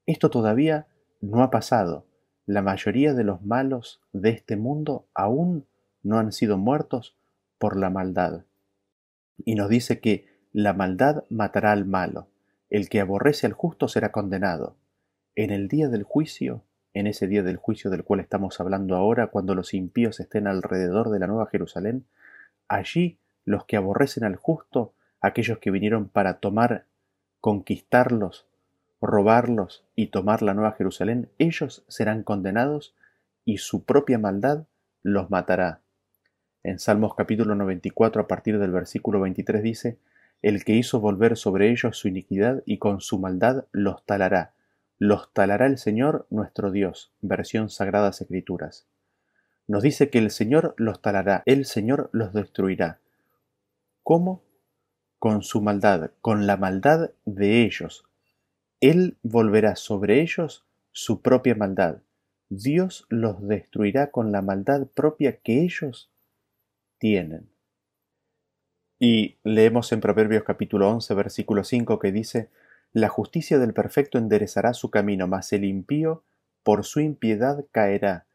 Esto todavía no ha pasado. La mayoría de los malos de este mundo aún no han sido muertos por la maldad. Y nos dice que la maldad matará al malo, el que aborrece al justo será condenado. En el día del juicio, en ese día del juicio del cual estamos hablando ahora, cuando los impíos estén alrededor de la Nueva Jerusalén, allí los que aborrecen al justo, aquellos que vinieron para tomar, conquistarlos, robarlos y tomar la Nueva Jerusalén, ellos serán condenados y su propia maldad los matará. En Salmos capítulo 94 a partir del versículo 23 dice, El que hizo volver sobre ellos su iniquidad y con su maldad los talará. Los talará el Señor nuestro Dios. Versión Sagradas Escrituras. Nos dice que el Señor los talará, el Señor los destruirá. ¿Cómo? Con su maldad, con la maldad de ellos, él volverá sobre ellos su propia maldad. Dios los destruirá con la maldad propia que ellos tienen. Y leemos en Proverbios capítulo 11, versículo 5 que dice, La justicia del perfecto enderezará su camino, mas el impío por su impiedad caerá.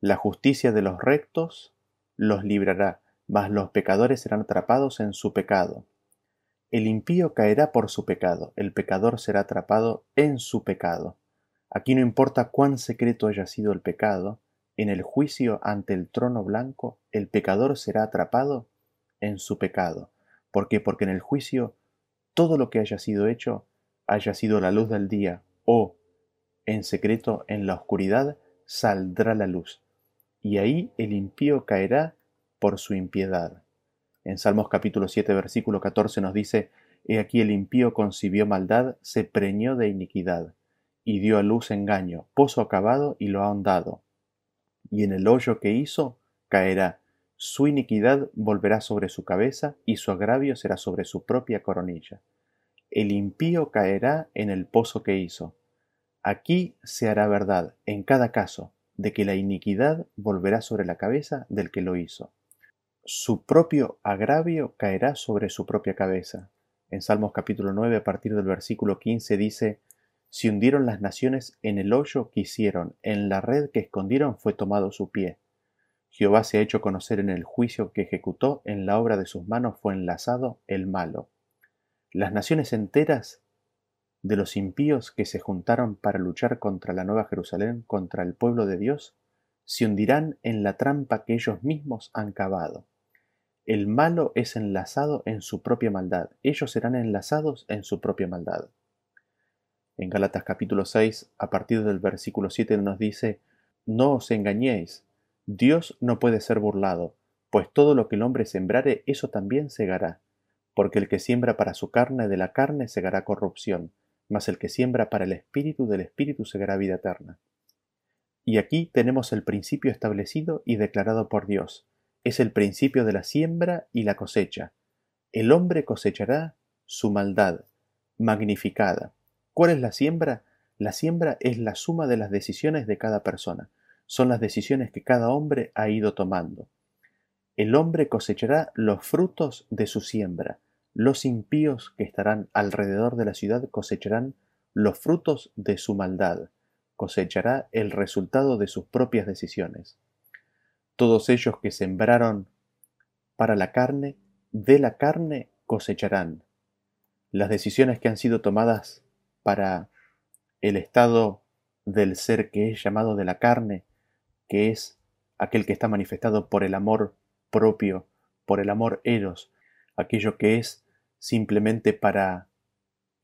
La justicia de los rectos los librará, mas los pecadores serán atrapados en su pecado. El impío caerá por su pecado, el pecador será atrapado en su pecado. Aquí no importa cuán secreto haya sido el pecado, en el juicio ante el trono blanco, el pecador será atrapado en su pecado. ¿Por qué? Porque en el juicio todo lo que haya sido hecho haya sido la luz del día o en secreto en la oscuridad saldrá la luz. Y ahí el impío caerá por su impiedad. En Salmos capítulo 7 versículo 14 nos dice, He aquí el impío concibió maldad, se preñó de iniquidad, y dio a luz engaño, pozo acabado y lo ha ahondado. Y en el hoyo que hizo caerá, su iniquidad volverá sobre su cabeza y su agravio será sobre su propia coronilla. El impío caerá en el pozo que hizo. Aquí se hará verdad, en cada caso, de que la iniquidad volverá sobre la cabeza del que lo hizo. Su propio agravio caerá sobre su propia cabeza. En Salmos capítulo 9 a partir del versículo 15 dice, Si hundieron las naciones en el hoyo que hicieron, en la red que escondieron fue tomado su pie Jehová se ha hecho conocer en el juicio que ejecutó, en la obra de sus manos fue enlazado el malo. Las naciones enteras de los impíos que se juntaron para luchar contra la Nueva Jerusalén, contra el pueblo de Dios, se hundirán en la trampa que ellos mismos han cavado. El malo es enlazado en su propia maldad, ellos serán enlazados en su propia maldad. En Galatas capítulo 6, a partir del versículo 7 nos dice, No os engañéis, Dios no puede ser burlado, pues todo lo que el hombre sembrare, eso también segará. Porque el que siembra para su carne, de la carne segará corrupción, mas el que siembra para el espíritu, del espíritu segará vida eterna. Y aquí tenemos el principio establecido y declarado por Dios. Es el principio de la siembra y la cosecha. El hombre cosechará su maldad, magnificada. ¿Cuál es la siembra? La siembra es la suma de las decisiones de cada persona son las decisiones que cada hombre ha ido tomando. El hombre cosechará los frutos de su siembra. Los impíos que estarán alrededor de la ciudad cosecharán los frutos de su maldad. Cosechará el resultado de sus propias decisiones. Todos ellos que sembraron para la carne, de la carne cosecharán. Las decisiones que han sido tomadas para el estado del ser que es llamado de la carne, que es aquel que está manifestado por el amor propio, por el amor eros, aquello que es simplemente para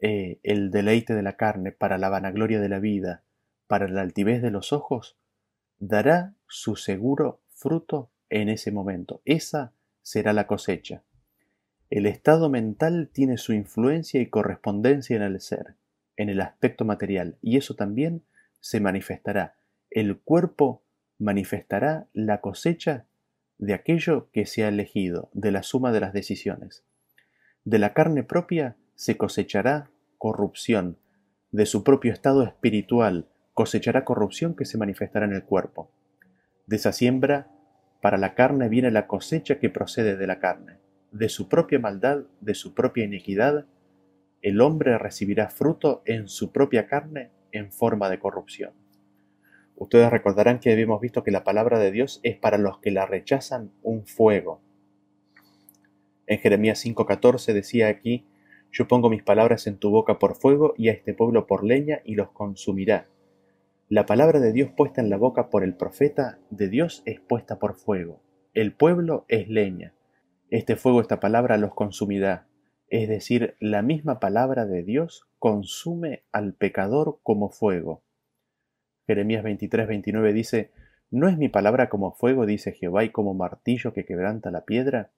eh, el deleite de la carne, para la vanagloria de la vida, para la altivez de los ojos, dará su seguro fruto en ese momento. Esa será la cosecha. El estado mental tiene su influencia y correspondencia en el ser, en el aspecto material, y eso también se manifestará. El cuerpo manifestará la cosecha de aquello que se ha elegido, de la suma de las decisiones. De la carne propia se cosechará corrupción, de su propio estado espiritual cosechará corrupción que se manifestará en el cuerpo. De esa siembra, para la carne viene la cosecha que procede de la carne. De su propia maldad, de su propia iniquidad, el hombre recibirá fruto en su propia carne en forma de corrupción. Ustedes recordarán que habíamos visto que la palabra de Dios es para los que la rechazan un fuego. En Jeremías 5:14 decía aquí, yo pongo mis palabras en tu boca por fuego y a este pueblo por leña y los consumirá. La palabra de Dios puesta en la boca por el profeta de Dios es puesta por fuego. El pueblo es leña. Este fuego, esta palabra los consumirá. Es decir, la misma palabra de Dios consume al pecador como fuego. Jeremías 23, 29 dice, ¿No es mi palabra como fuego, dice Jehová, y como martillo que quebranta la piedra?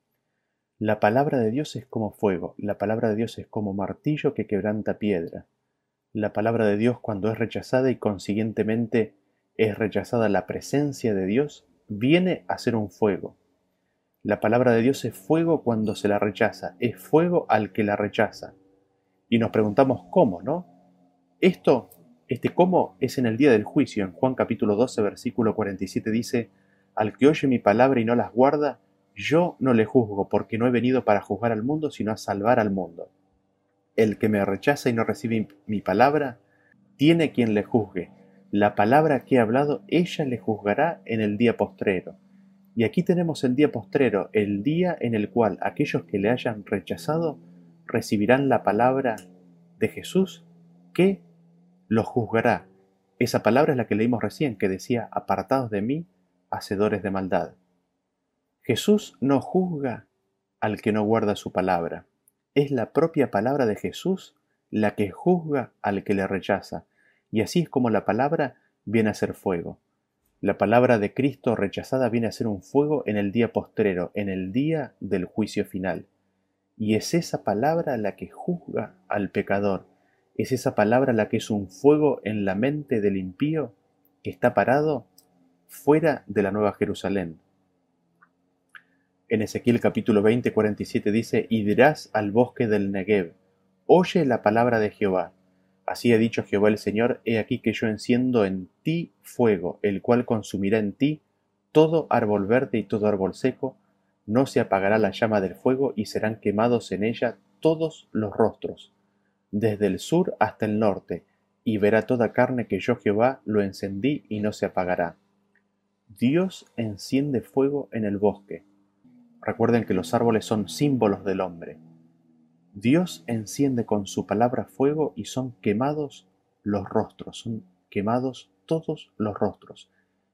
La palabra de Dios es como fuego, la palabra de Dios es como martillo que quebranta piedra. La palabra de Dios cuando es rechazada y consiguientemente es rechazada la presencia de Dios, viene a ser un fuego. La palabra de Dios es fuego cuando se la rechaza, es fuego al que la rechaza. Y nos preguntamos cómo, ¿no? Esto este cómo es en el día del juicio. En Juan capítulo 12, versículo 47 dice, Al que oye mi palabra y no las guarda, Yo no le juzgo porque no he venido para juzgar al mundo, sino a salvar al mundo. El que me rechaza y no recibe mi palabra, tiene quien le juzgue. La palabra que he hablado, ella le juzgará en el día postrero. Y aquí tenemos el día postrero, el día en el cual aquellos que le hayan rechazado recibirán la palabra de Jesús que los juzgará. Esa palabra es la que leímos recién, que decía, apartados de mí, hacedores de maldad. Jesús no juzga al que no guarda su palabra. Es la propia palabra de Jesús la que juzga al que le rechaza. Y así es como la palabra viene a ser fuego. La palabra de Cristo rechazada viene a ser un fuego en el día postrero, en el día del juicio final. Y es esa palabra la que juzga al pecador. Es esa palabra la que es un fuego en la mente del impío que está parado fuera de la Nueva Jerusalén. En Ezequiel capítulo 20, 47 dice, y dirás al bosque del Negev, oye la palabra de Jehová. Así ha dicho Jehová el Señor, he aquí que yo enciendo en ti fuego, el cual consumirá en ti todo árbol verde y todo árbol seco, no se apagará la llama del fuego y serán quemados en ella todos los rostros, desde el sur hasta el norte, y verá toda carne que yo Jehová lo encendí y no se apagará. Dios enciende fuego en el bosque Recuerden que los árboles son símbolos del hombre. Dios enciende con su palabra fuego y son quemados los rostros, son quemados todos los rostros.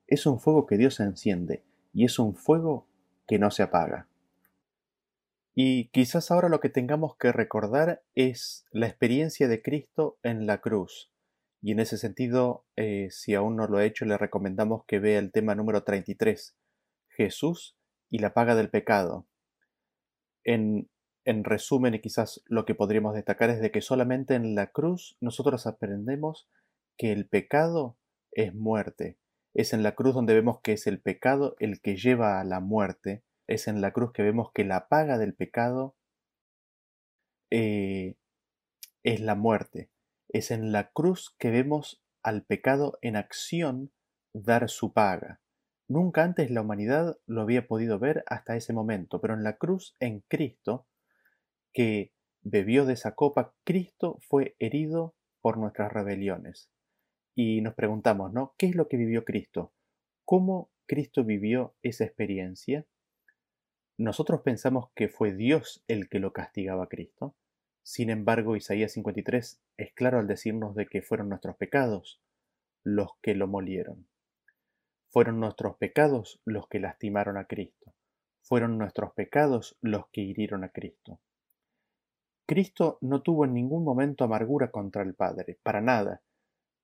Es un fuego que Dios enciende y es un fuego que no se apaga. Y quizás ahora lo que tengamos que recordar es la experiencia de Cristo en la cruz. Y en ese sentido, eh, si aún no lo ha hecho, le recomendamos que vea el tema número 33, Jesús y la paga del pecado. En, en resumen, y quizás lo que podríamos destacar es de que solamente en la cruz nosotros aprendemos que el pecado es muerte. Es en la cruz donde vemos que es el pecado el que lleva a la muerte. Es en la cruz que vemos que la paga del pecado eh, es la muerte. Es en la cruz que vemos al pecado en acción dar su paga. Nunca antes la humanidad lo había podido ver hasta ese momento, pero en la cruz, en Cristo, que bebió de esa copa, Cristo fue herido por nuestras rebeliones. Y nos preguntamos, ¿no? ¿Qué es lo que vivió Cristo? ¿Cómo Cristo vivió esa experiencia? Nosotros pensamos que fue Dios el que lo castigaba a Cristo. Sin embargo, Isaías 53 es claro al decirnos de que fueron nuestros pecados los que lo molieron. Fueron nuestros pecados los que lastimaron a Cristo. Fueron nuestros pecados los que hirieron a Cristo. Cristo no tuvo en ningún momento amargura contra el Padre, para nada,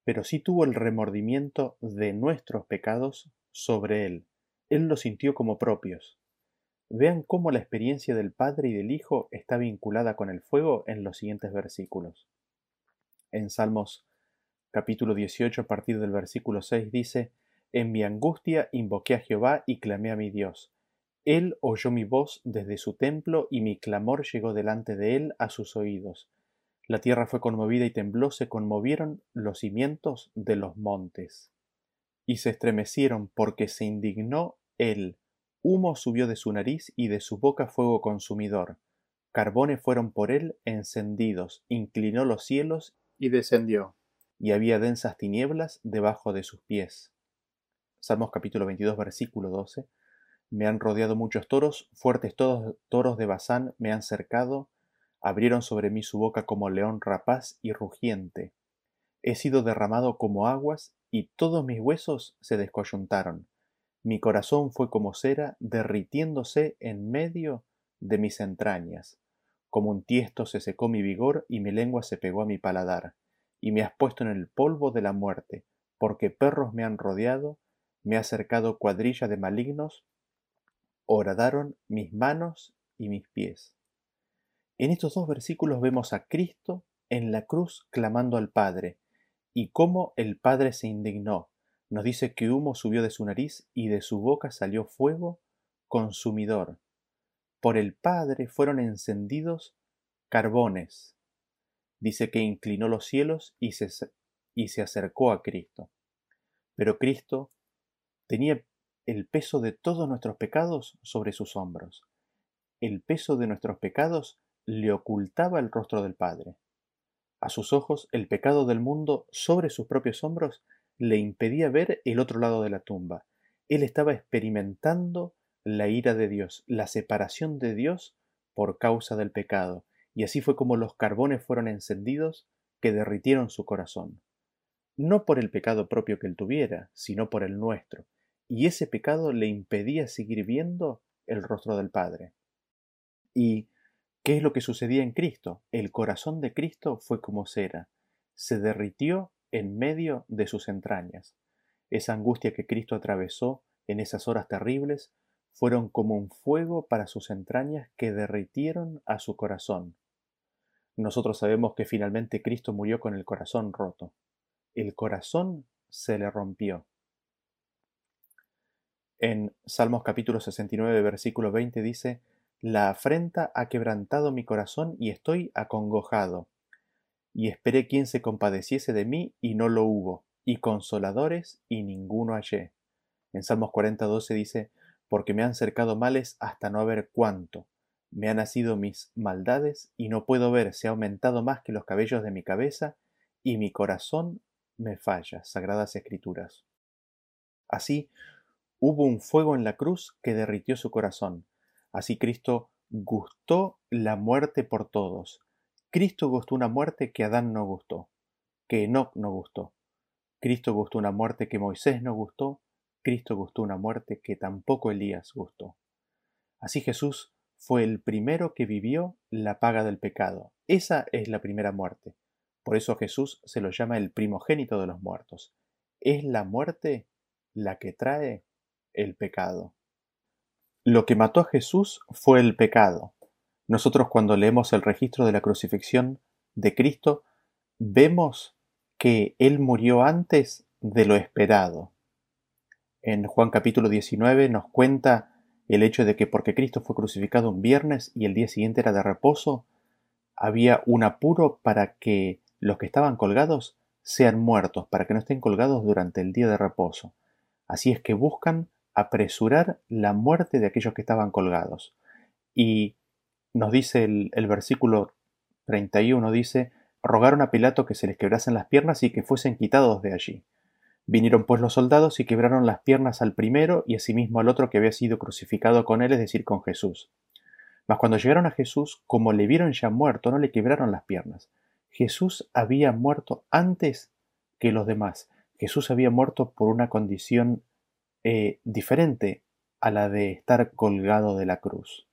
pero sí tuvo el remordimiento de nuestros pecados sobre Él. Él los sintió como propios. Vean cómo la experiencia del Padre y del Hijo está vinculada con el fuego en los siguientes versículos. En Salmos capítulo 18 a partir del versículo 6 dice, en mi angustia invoqué a Jehová y clamé a mi Dios. Él oyó mi voz desde su templo y mi clamor llegó delante de él a sus oídos. La tierra fue conmovida y tembló, se conmovieron los cimientos de los montes. Y se estremecieron porque se indignó él. Humo subió de su nariz y de su boca fuego consumidor. Carbones fueron por él encendidos, inclinó los cielos y descendió. Y había densas tinieblas debajo de sus pies. Salmos capítulo 22, versículo 12. Me han rodeado muchos toros, fuertes todos, toros de Bazán me han cercado, abrieron sobre mí su boca como león rapaz y rugiente. He sido derramado como aguas, y todos mis huesos se descoyuntaron. Mi corazón fue como cera, derritiéndose en medio de mis entrañas. Como un tiesto se secó mi vigor, y mi lengua se pegó a mi paladar. Y me has puesto en el polvo de la muerte, porque perros me han rodeado, me ha cercado cuadrilla de malignos, horadaron mis manos y mis pies. En estos dos versículos vemos a Cristo en la cruz clamando al Padre, y cómo el Padre se indignó. Nos dice que humo subió de su nariz y de su boca salió fuego consumidor. Por el Padre fueron encendidos carbones. Dice que inclinó los cielos y se, y se acercó a Cristo. Pero Cristo tenía el peso de todos nuestros pecados sobre sus hombros. El peso de nuestros pecados le ocultaba el rostro del Padre. A sus ojos, el pecado del mundo sobre sus propios hombros le impedía ver el otro lado de la tumba. Él estaba experimentando la ira de Dios, la separación de Dios por causa del pecado, y así fue como los carbones fueron encendidos que derritieron su corazón. No por el pecado propio que él tuviera, sino por el nuestro, y ese pecado le impedía seguir viendo el rostro del Padre. ¿Y qué es lo que sucedía en Cristo? El corazón de Cristo fue como cera, se derritió en medio de sus entrañas. Esa angustia que Cristo atravesó en esas horas terribles fueron como un fuego para sus entrañas que derritieron a su corazón. Nosotros sabemos que finalmente Cristo murió con el corazón roto. El corazón se le rompió. En Salmos capítulo 69, versículo 20 dice, La afrenta ha quebrantado mi corazón y estoy acongojado. Y esperé quien se compadeciese de mí y no lo hubo, y consoladores y ninguno hallé. En Salmos 40, 12 dice, Porque me han cercado males hasta no haber cuánto. Me han nacido mis maldades y no puedo ver, se ha aumentado más que los cabellos de mi cabeza, y mi corazón me falla. Sagradas Escrituras. Así, Hubo un fuego en la cruz que derritió su corazón. Así Cristo gustó la muerte por todos. Cristo gustó una muerte que Adán no gustó, que Enoch no gustó. Cristo gustó una muerte que Moisés no gustó. Cristo gustó una muerte que tampoco Elías gustó. Así Jesús fue el primero que vivió la paga del pecado. Esa es la primera muerte. Por eso Jesús se lo llama el primogénito de los muertos. Es la muerte la que trae el pecado. Lo que mató a Jesús fue el pecado. Nosotros cuando leemos el registro de la crucifixión de Cristo, vemos que Él murió antes de lo esperado. En Juan capítulo 19 nos cuenta el hecho de que porque Cristo fue crucificado un viernes y el día siguiente era de reposo, había un apuro para que los que estaban colgados sean muertos, para que no estén colgados durante el día de reposo. Así es que buscan apresurar la muerte de aquellos que estaban colgados. Y nos dice el, el versículo 31, dice, rogaron a Pilato que se les quebrasen las piernas y que fuesen quitados de allí. Vinieron pues los soldados y quebraron las piernas al primero y asimismo al otro que había sido crucificado con él, es decir, con Jesús. Mas cuando llegaron a Jesús, como le vieron ya muerto, no le quebraron las piernas. Jesús había muerto antes que los demás. Jesús había muerto por una condición eh, diferente a la de estar colgado de la cruz.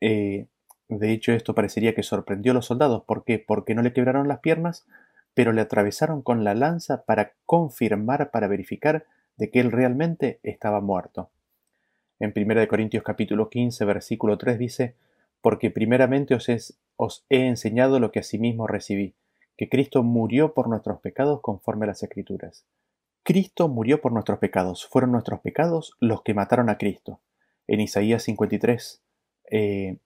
Eh, de hecho, esto parecería que sorprendió a los soldados. ¿Por qué? Porque no le quebraron las piernas, pero le atravesaron con la lanza para confirmar, para verificar de que él realmente estaba muerto. En 1 Corintios capítulo 15, versículo 3 dice, Porque primeramente os, os he enseñado lo que asimismo recibí, que Cristo murió por nuestros pecados conforme a las Escrituras Cristo murió por nuestros pecados. Fueron nuestros pecados los que mataron a Cristo. En Isaías 53, eh,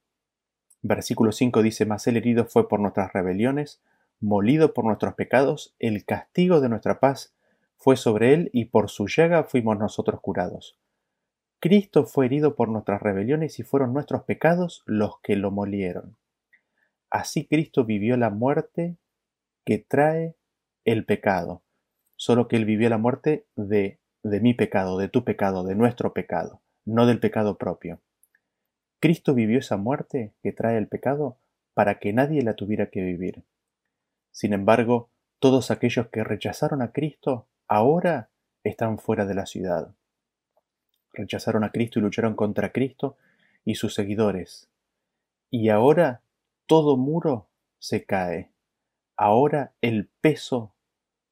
versículo 5 dice, Mas el herido fue por nuestras rebeliones, molido por nuestros pecados, el castigo de nuestra paz fue sobre él y por su llaga fuimos nosotros curados. Cristo fue herido por nuestras rebeliones y fueron nuestros pecados los que lo molieron. Así Cristo vivió la muerte que trae el pecado solo que Él vivió la muerte de, de mi pecado, de tu pecado, de nuestro pecado, no del pecado propio. Cristo vivió esa muerte que trae el pecado para que nadie la tuviera que vivir. Sin embargo, todos aquellos que rechazaron a Cristo ahora están fuera de la ciudad. Rechazaron a Cristo y lucharon contra Cristo y sus seguidores. Y ahora todo muro se cae. Ahora el peso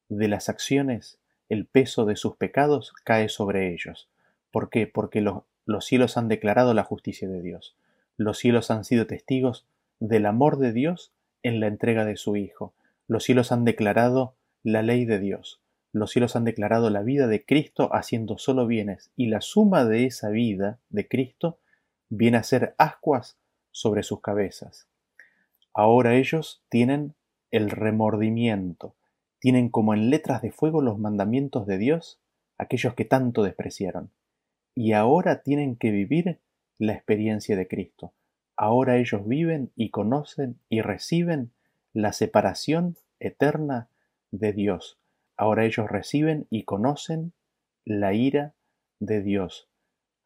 de las acciones, el peso de sus pecados cae sobre ellos. ¿Por qué? Porque los, los cielos han declarado la justicia de Dios. Los cielos han sido testigos del amor de Dios en la entrega de su Hijo. Los cielos han declarado la ley de Dios. Los cielos han declarado la vida de Cristo haciendo solo bienes, y la suma de esa vida de Cristo viene a ser ascuas sobre sus cabezas. Ahora ellos tienen el remordimiento, tienen como en letras de fuego los mandamientos de Dios aquellos que tanto despreciaron. Y ahora tienen que vivir la experiencia de Cristo. Ahora ellos viven y conocen y reciben la separación eterna de Dios. Ahora ellos reciben y conocen la ira de Dios.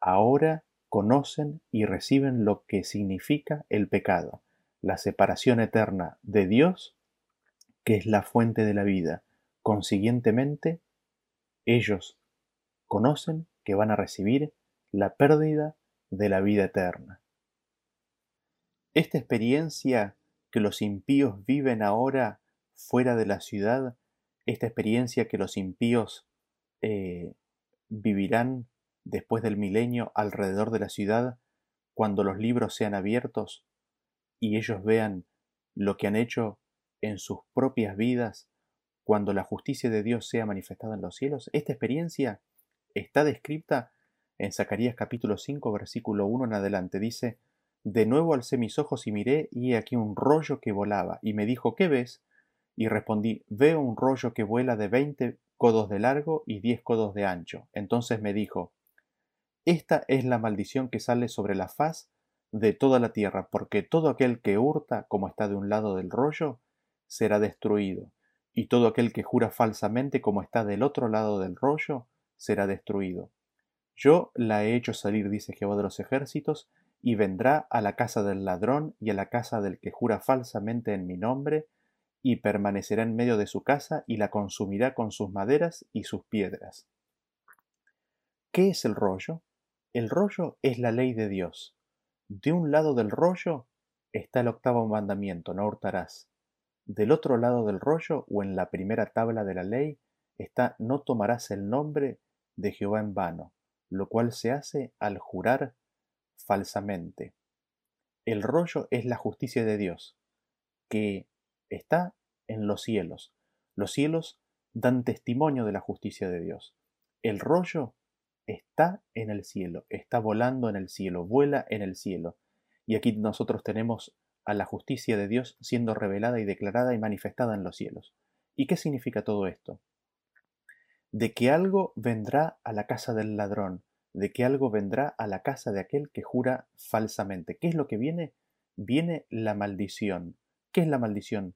Ahora conocen y reciben lo que significa el pecado, la separación eterna de Dios, que es la fuente de la vida. Consiguientemente, ellos conocen que van a recibir la pérdida de la vida eterna. Esta experiencia que los impíos viven ahora fuera de la ciudad, esta experiencia que los impíos eh, vivirán después del milenio alrededor de la ciudad, cuando los libros sean abiertos y ellos vean lo que han hecho en sus propias vidas, cuando la justicia de Dios sea manifestada en los cielos, esta experiencia está descrita en Zacarías capítulo 5 versículo 1 en adelante. Dice, De nuevo alcé mis ojos y miré, y he aquí un rollo que volaba, y me dijo, ¿qué ves? Y respondí, veo un rollo que vuela de veinte codos de largo y diez codos de ancho. Entonces me dijo, Esta es la maldición que sale sobre la faz de toda la tierra, porque todo aquel que hurta, como está de un lado del rollo, será destruido, y todo aquel que jura falsamente, como está del otro lado del rollo, será destruido. Yo la he hecho salir, dice Jehová de los ejércitos, y vendrá a la casa del ladrón y a la casa del que jura falsamente en mi nombre, y permanecerá en medio de su casa y la consumirá con sus maderas y sus piedras. ¿Qué es el rollo? El rollo es la ley de Dios. De un lado del rollo está el octavo mandamiento, no hurtarás. Del otro lado del rollo, o en la primera tabla de la ley, está no tomarás el nombre de Jehová en vano, lo cual se hace al jurar falsamente. El rollo es la justicia de Dios, que está en los cielos. Los cielos dan testimonio de la justicia de Dios. El rollo está en el cielo, está volando en el cielo, vuela en el cielo. Y aquí nosotros tenemos a la justicia de Dios siendo revelada y declarada y manifestada en los cielos. ¿Y qué significa todo esto? De que algo vendrá a la casa del ladrón, de que algo vendrá a la casa de aquel que jura falsamente. ¿Qué es lo que viene? Viene la maldición. ¿Qué es la maldición?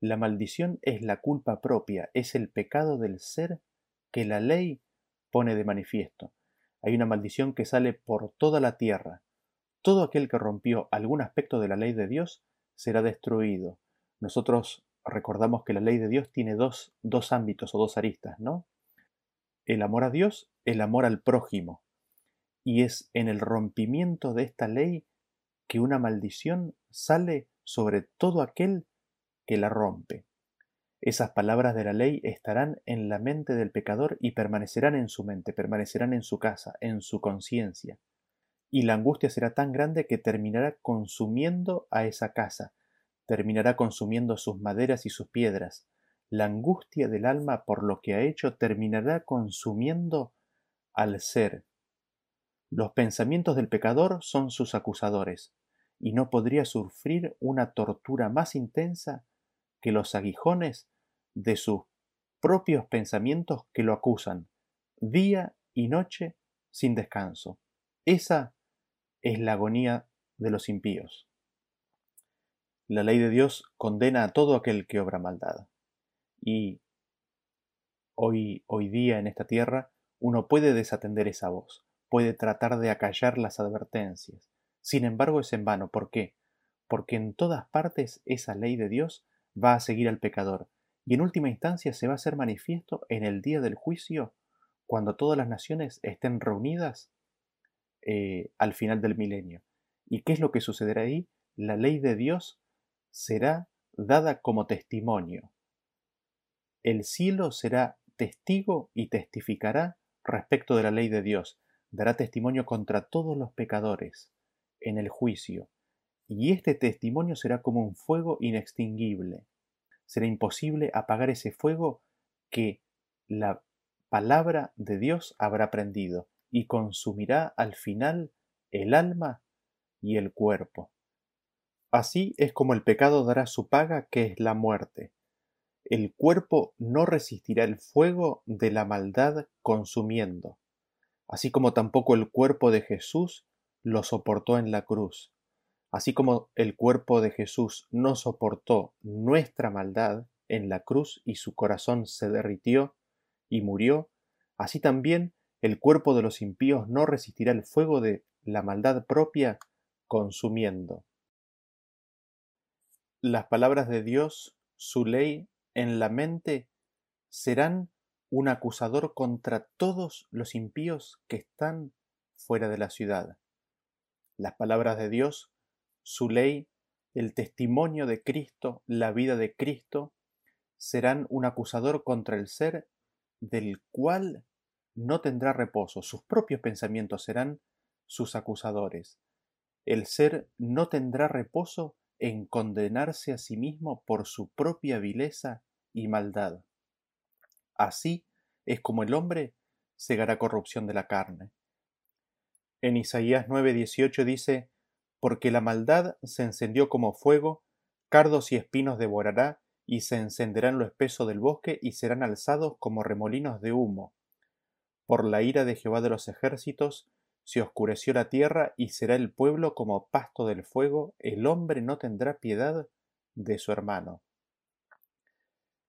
La maldición es la culpa propia, es el pecado del ser que la ley pone de manifiesto. Hay una maldición que sale por toda la tierra. Todo aquel que rompió algún aspecto de la ley de Dios será destruido. Nosotros recordamos que la ley de Dios tiene dos, dos ámbitos o dos aristas, ¿no? El amor a Dios, el amor al prójimo. Y es en el rompimiento de esta ley que una maldición sale sobre todo aquel que la rompe. Esas palabras de la ley estarán en la mente del pecador y permanecerán en su mente, permanecerán en su casa, en su conciencia. Y la angustia será tan grande que terminará consumiendo a esa casa, terminará consumiendo sus maderas y sus piedras. La angustia del alma por lo que ha hecho terminará consumiendo al ser. Los pensamientos del pecador son sus acusadores, y no podría sufrir una tortura más intensa que los aguijones de sus propios pensamientos que lo acusan, día y noche sin descanso. Esa es la agonía de los impíos. La ley de Dios condena a todo aquel que obra maldad. Y hoy, hoy día en esta tierra uno puede desatender esa voz, puede tratar de acallar las advertencias. Sin embargo es en vano. ¿Por qué? Porque en todas partes esa ley de Dios va a seguir al pecador, y en última instancia se va a hacer manifiesto en el día del juicio, cuando todas las naciones estén reunidas eh, al final del milenio. ¿Y qué es lo que sucederá ahí? La ley de Dios será dada como testimonio. El cielo será testigo y testificará respecto de la ley de Dios, dará testimonio contra todos los pecadores en el juicio, y este testimonio será como un fuego inextinguible. Será imposible apagar ese fuego que la palabra de Dios habrá prendido y consumirá al final el alma y el cuerpo. Así es como el pecado dará su paga, que es la muerte. el cuerpo no resistirá el fuego de la maldad consumiendo, así como tampoco el cuerpo de Jesús lo soportó en la cruz. Así como el cuerpo de Jesús no soportó nuestra maldad en la cruz y su corazón se derritió y murió, así también el cuerpo de los impíos no resistirá el fuego de la maldad propia consumiendo. Las palabras de Dios, su ley, en la mente serán un acusador contra todos los impíos que están fuera de la ciudad. Las palabras de Dios, su ley, el testimonio de Cristo, la vida de Cristo, serán un acusador contra el ser del cual no tendrá reposo. Sus propios pensamientos serán sus acusadores. El ser no tendrá reposo en condenarse a sí mismo por su propia vileza y maldad. Así es como el hombre cegará corrupción de la carne. En Isaías 9:18 dice, Porque la maldad se encendió como fuego, cardos y espinos devorará, y se encenderán lo espeso del bosque, y serán alzados como remolinos de humo. Por la ira de Jehová de los ejércitos, se oscureció la tierra, y será el pueblo como pasto del fuego, el hombre no tendrá piedad de su hermano.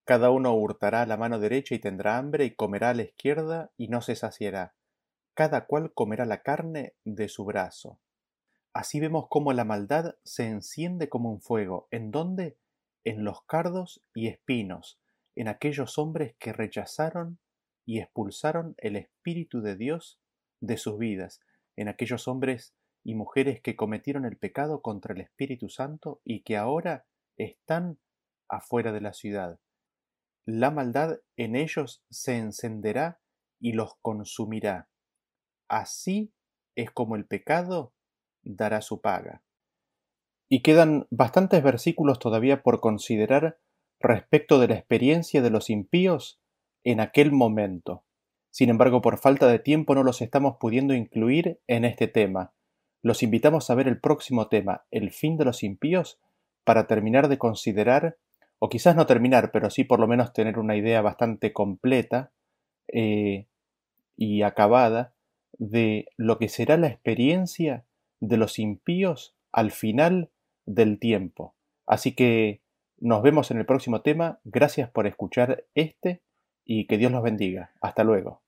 Cada uno hurtará la mano derecha y tendrá hambre, y comerá a la izquierda y no se saciará. Cada cual comerá la carne de su brazo. Así vemos cómo la maldad se enciende como un fuego. ¿En dónde? En los cardos y espinos, en aquellos hombres que rechazaron y expulsaron el Espíritu de Dios de sus vidas, en aquellos hombres y mujeres que cometieron el pecado contra el Espíritu Santo y que ahora están afuera de la ciudad la maldad en ellos se encenderá y los consumirá. Así es como el pecado dará su paga. Y quedan bastantes versículos todavía por considerar respecto de la experiencia de los impíos en aquel momento. Sin embargo, por falta de tiempo no los estamos pudiendo incluir en este tema. Los invitamos a ver el próximo tema, el fin de los impíos, para terminar de considerar o quizás no terminar, pero sí por lo menos tener una idea bastante completa eh, y acabada de lo que será la experiencia de los impíos al final del tiempo. Así que nos vemos en el próximo tema. Gracias por escuchar este y que Dios los bendiga. Hasta luego.